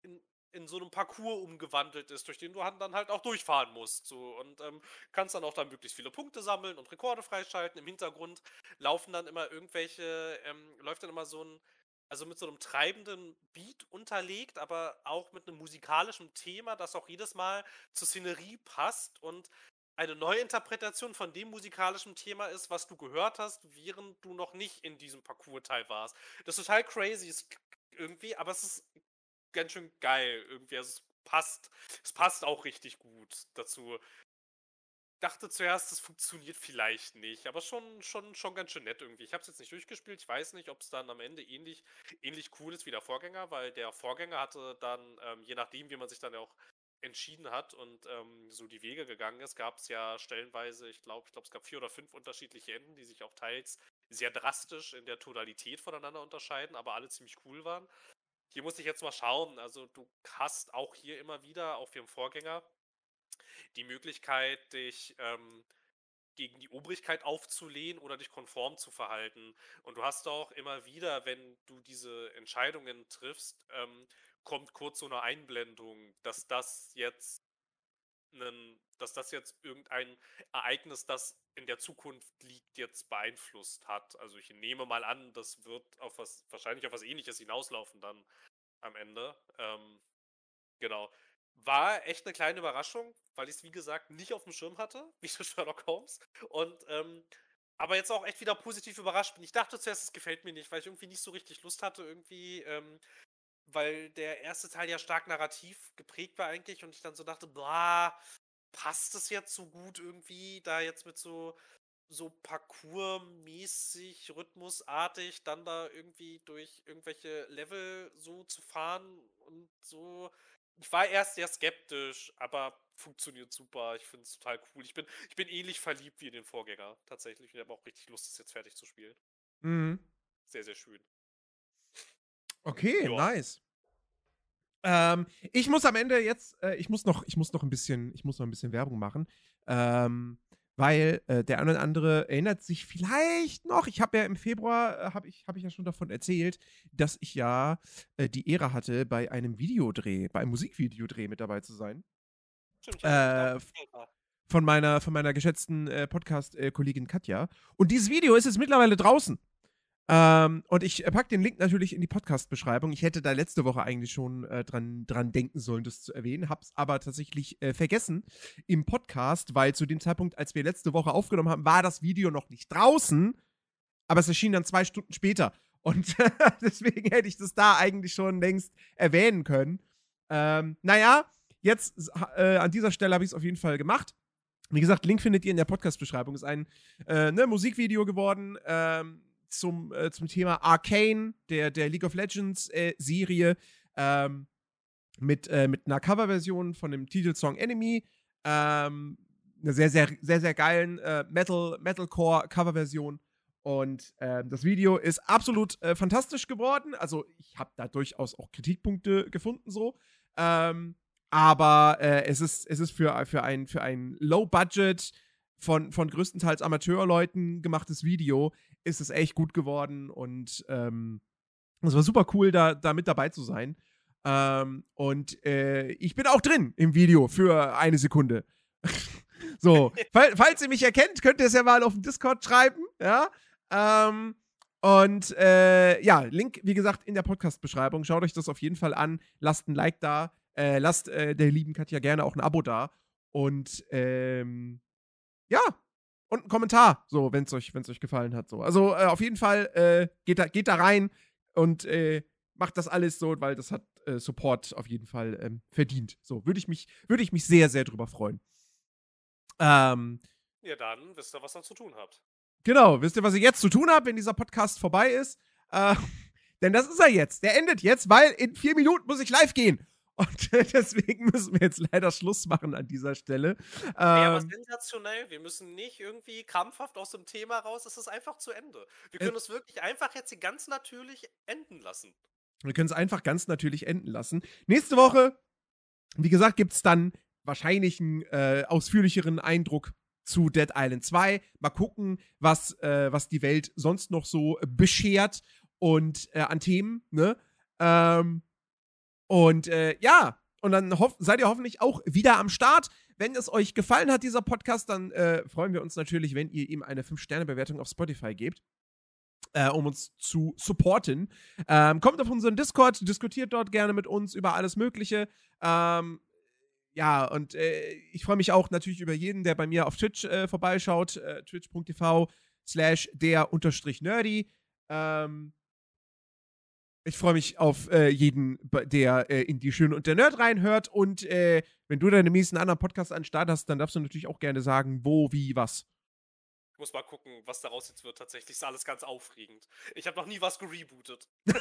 in, in so einem Parcours umgewandelt ist, durch den du dann halt auch durchfahren musst. So. Und ähm, kannst dann auch dann möglichst viele Punkte sammeln und Rekorde freischalten. Im Hintergrund laufen dann immer irgendwelche, ähm, läuft dann immer so ein, also mit so einem treibenden Beat unterlegt, aber auch mit einem musikalischen Thema, das auch jedes Mal zur Szenerie passt und eine neue Interpretation von dem musikalischen Thema ist, was du gehört hast, während du noch nicht in diesem Parcours-Teil warst. Das ist total crazy irgendwie, aber es ist ganz schön geil irgendwie. Also es passt, es passt auch richtig gut dazu. Ich dachte zuerst, es funktioniert vielleicht nicht, aber schon, schon, schon ganz schön nett irgendwie. Ich habe es jetzt nicht durchgespielt. Ich weiß nicht, ob es dann am Ende ähnlich, ähnlich cool ist wie der Vorgänger, weil der Vorgänger hatte dann, ähm, je nachdem, wie man sich dann auch entschieden hat und ähm, so die Wege gegangen ist, gab es ja stellenweise, ich glaube, ich glaube, es gab vier oder fünf unterschiedliche Enden, die sich auch teils sehr drastisch in der Tonalität voneinander unterscheiden, aber alle ziemlich cool waren. Hier muss ich jetzt mal schauen. Also du hast auch hier immer wieder, auch wie im Vorgänger, die Möglichkeit, dich ähm, gegen die Obrigkeit aufzulehnen oder dich konform zu verhalten. Und du hast auch immer wieder, wenn du diese Entscheidungen triffst, ähm, kommt kurz so eine Einblendung, dass das jetzt einen, dass das jetzt irgendein Ereignis, das in der Zukunft liegt, jetzt beeinflusst hat. Also ich nehme mal an, das wird auf was, wahrscheinlich auf was ähnliches hinauslaufen dann am Ende. Ähm, genau. War echt eine kleine Überraschung, weil ich es, wie gesagt, nicht auf dem Schirm hatte, *laughs* wie Sherlock Holmes. Und ähm, aber jetzt auch echt wieder positiv überrascht bin. Ich dachte zuerst, es gefällt mir nicht, weil ich irgendwie nicht so richtig Lust hatte, irgendwie ähm, weil der erste Teil ja stark narrativ geprägt war eigentlich und ich dann so dachte, boah, passt es jetzt so gut irgendwie, da jetzt mit so so Parcours-mäßig, rhythmusartig dann da irgendwie durch irgendwelche Level so zu fahren und so. Ich war erst sehr skeptisch, aber funktioniert super. Ich finde es total cool. Ich bin, ich bin ähnlich verliebt wie in den Vorgänger tatsächlich. Ich habe auch richtig Lust, das jetzt fertig zu spielen. Mhm. Sehr, sehr schön. Okay, ja. nice. Ähm, ich muss am Ende jetzt, äh, ich muss noch, ich muss noch ein bisschen, ich muss noch ein bisschen Werbung machen, ähm, weil äh, der eine oder andere erinnert sich vielleicht noch. Ich habe ja im Februar äh, habe ich, habe ich ja schon davon erzählt, dass ich ja äh, die Ehre hatte, bei einem Videodreh, bei einem Musikvideodreh mit dabei zu sein. Stimmt, äh, von meiner, von meiner geschätzten äh, Podcast-Kollegin Katja. Und dieses Video ist jetzt mittlerweile draußen. Ähm, und ich packe den Link natürlich in die Podcast-Beschreibung. Ich hätte da letzte Woche eigentlich schon äh, dran, dran denken sollen, das zu erwähnen, hab's aber tatsächlich äh, vergessen im Podcast, weil zu dem Zeitpunkt, als wir letzte Woche aufgenommen haben, war das Video noch nicht draußen, aber es erschien dann zwei Stunden später. Und *laughs* deswegen hätte ich das da eigentlich schon längst erwähnen können. Ähm, naja, jetzt äh, an dieser Stelle habe ich es auf jeden Fall gemacht. Wie gesagt, Link findet ihr in der Podcast-Beschreibung. Ist ein äh, ne, Musikvideo geworden. Ähm, zum, äh, zum Thema Arcane, der, der League of Legends äh, Serie, ähm, mit, äh, mit einer Coverversion von dem Titelsong Enemy, ähm, einer sehr, sehr, sehr, sehr geilen äh, Metal, Metalcore Coverversion. Und ähm, das Video ist absolut äh, fantastisch geworden. Also ich habe da durchaus auch Kritikpunkte gefunden so. Ähm, aber äh, es ist, es ist für, für ein, für ein Low-Budget, von, von größtenteils Amateurleuten gemachtes Video ist es echt gut geworden und ähm, es war super cool, da, da mit dabei zu sein. Ähm, und äh, ich bin auch drin im Video für eine Sekunde. *laughs* so, fall, falls ihr mich erkennt, könnt ihr es ja mal auf dem Discord schreiben, ja. Ähm, und äh, ja, Link, wie gesagt, in der Podcast-Beschreibung. Schaut euch das auf jeden Fall an. Lasst ein Like da. Äh, lasst äh, der lieben Katja gerne auch ein Abo da. Und ähm, ja, und einen Kommentar, so, wenn es euch, wenn's euch gefallen hat. So. Also äh, auf jeden Fall äh, geht, da, geht da rein und äh, macht das alles so, weil das hat äh, Support auf jeden Fall ähm, verdient. So, würde ich, mich, würd ich mich sehr, sehr drüber freuen. Ähm, ja, dann wisst ihr, was ihr zu tun habt. Genau, wisst ihr, was ihr jetzt zu tun habt, wenn dieser Podcast vorbei ist? Äh, *laughs* denn das ist er jetzt. Der endet jetzt, weil in vier Minuten muss ich live gehen. Und *laughs* deswegen müssen wir jetzt leider Schluss machen an dieser Stelle. Ja, aber ähm, sensationell. Wir müssen nicht irgendwie krampfhaft aus dem Thema raus. Es ist einfach zu Ende. Wir können äh, es wirklich einfach jetzt hier ganz natürlich enden lassen. Wir können es einfach ganz natürlich enden lassen. Nächste Woche, wie gesagt, gibt es dann wahrscheinlich einen äh, ausführlicheren Eindruck zu Dead Island 2. Mal gucken, was, äh, was die Welt sonst noch so beschert und äh, an Themen, ne? Ähm, und äh, ja, und dann seid ihr hoffentlich auch wieder am Start. Wenn es euch gefallen hat, dieser Podcast, dann äh, freuen wir uns natürlich, wenn ihr ihm eine 5-Sterne-Bewertung auf Spotify gebt. Äh, um uns zu supporten. Ähm, kommt auf unseren Discord, diskutiert dort gerne mit uns über alles Mögliche. Ähm, ja, und äh, ich freue mich auch natürlich über jeden, der bei mir auf Twitch äh, vorbeischaut. Äh, Twitch.tv slash der unterstrich nerdy. Ähm, ich freue mich auf äh, jeden, der äh, in die Schöne und der Nerd reinhört. Und äh, wenn du deine nächsten anderen Podcasts an Start hast, dann darfst du natürlich auch gerne sagen, wo, wie, was. Ich muss mal gucken, was daraus jetzt wird. Tatsächlich ist alles ganz aufregend. Ich habe noch nie was gerebootet. *laughs*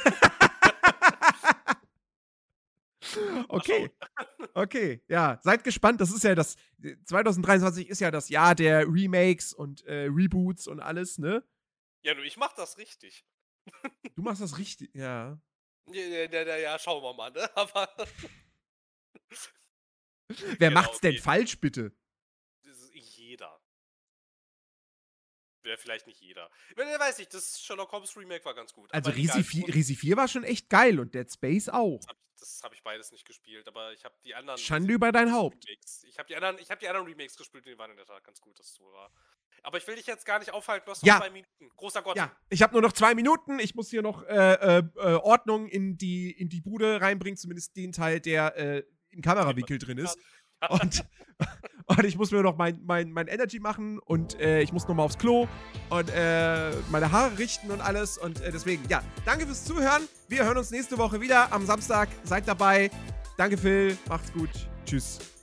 Okay. *laughs* Okay, ja, seid gespannt. Das ist ja das 2023 ist ja das Jahr der Remakes und äh, Reboots und alles, ne? Ja, nur ich mach das richtig. Du machst das richtig, ja. Ja, ja, ja, ja schauen wir mal, ne? *laughs* Aber Wer genau, macht's denn falsch, bitte? Jeder. Wäre vielleicht nicht jeder. Ich weiß nicht, das Sherlock Holmes Remake war ganz gut. Also Risi 4, Risi 4 war schon echt geil und Dead Space auch. Das habe ich, hab ich, beides nicht gespielt, aber ich habe die anderen. Schande über dein Haupt. Remakes. Ich habe die, anderen, hab die anderen Remakes gespielt, die waren in der Tat ganz gut, dass es so war. Aber ich will dich jetzt gar nicht aufhalten, du hast noch ja. zwei Minuten. Großer Gott. Ja, ich habe nur noch zwei Minuten. Ich muss hier noch äh, äh, äh, Ordnung in die, in die Bude reinbringen, zumindest den Teil, der äh, im Kamerawinkel drin ist. Und, *laughs* und ich muss mir noch mein, mein, mein Energy machen und äh, ich muss noch mal aufs Klo und äh, meine Haare richten und alles. Und äh, deswegen, ja, danke fürs Zuhören. Wir hören uns nächste Woche wieder am Samstag. Seid dabei. Danke, Phil. Macht's gut. Tschüss.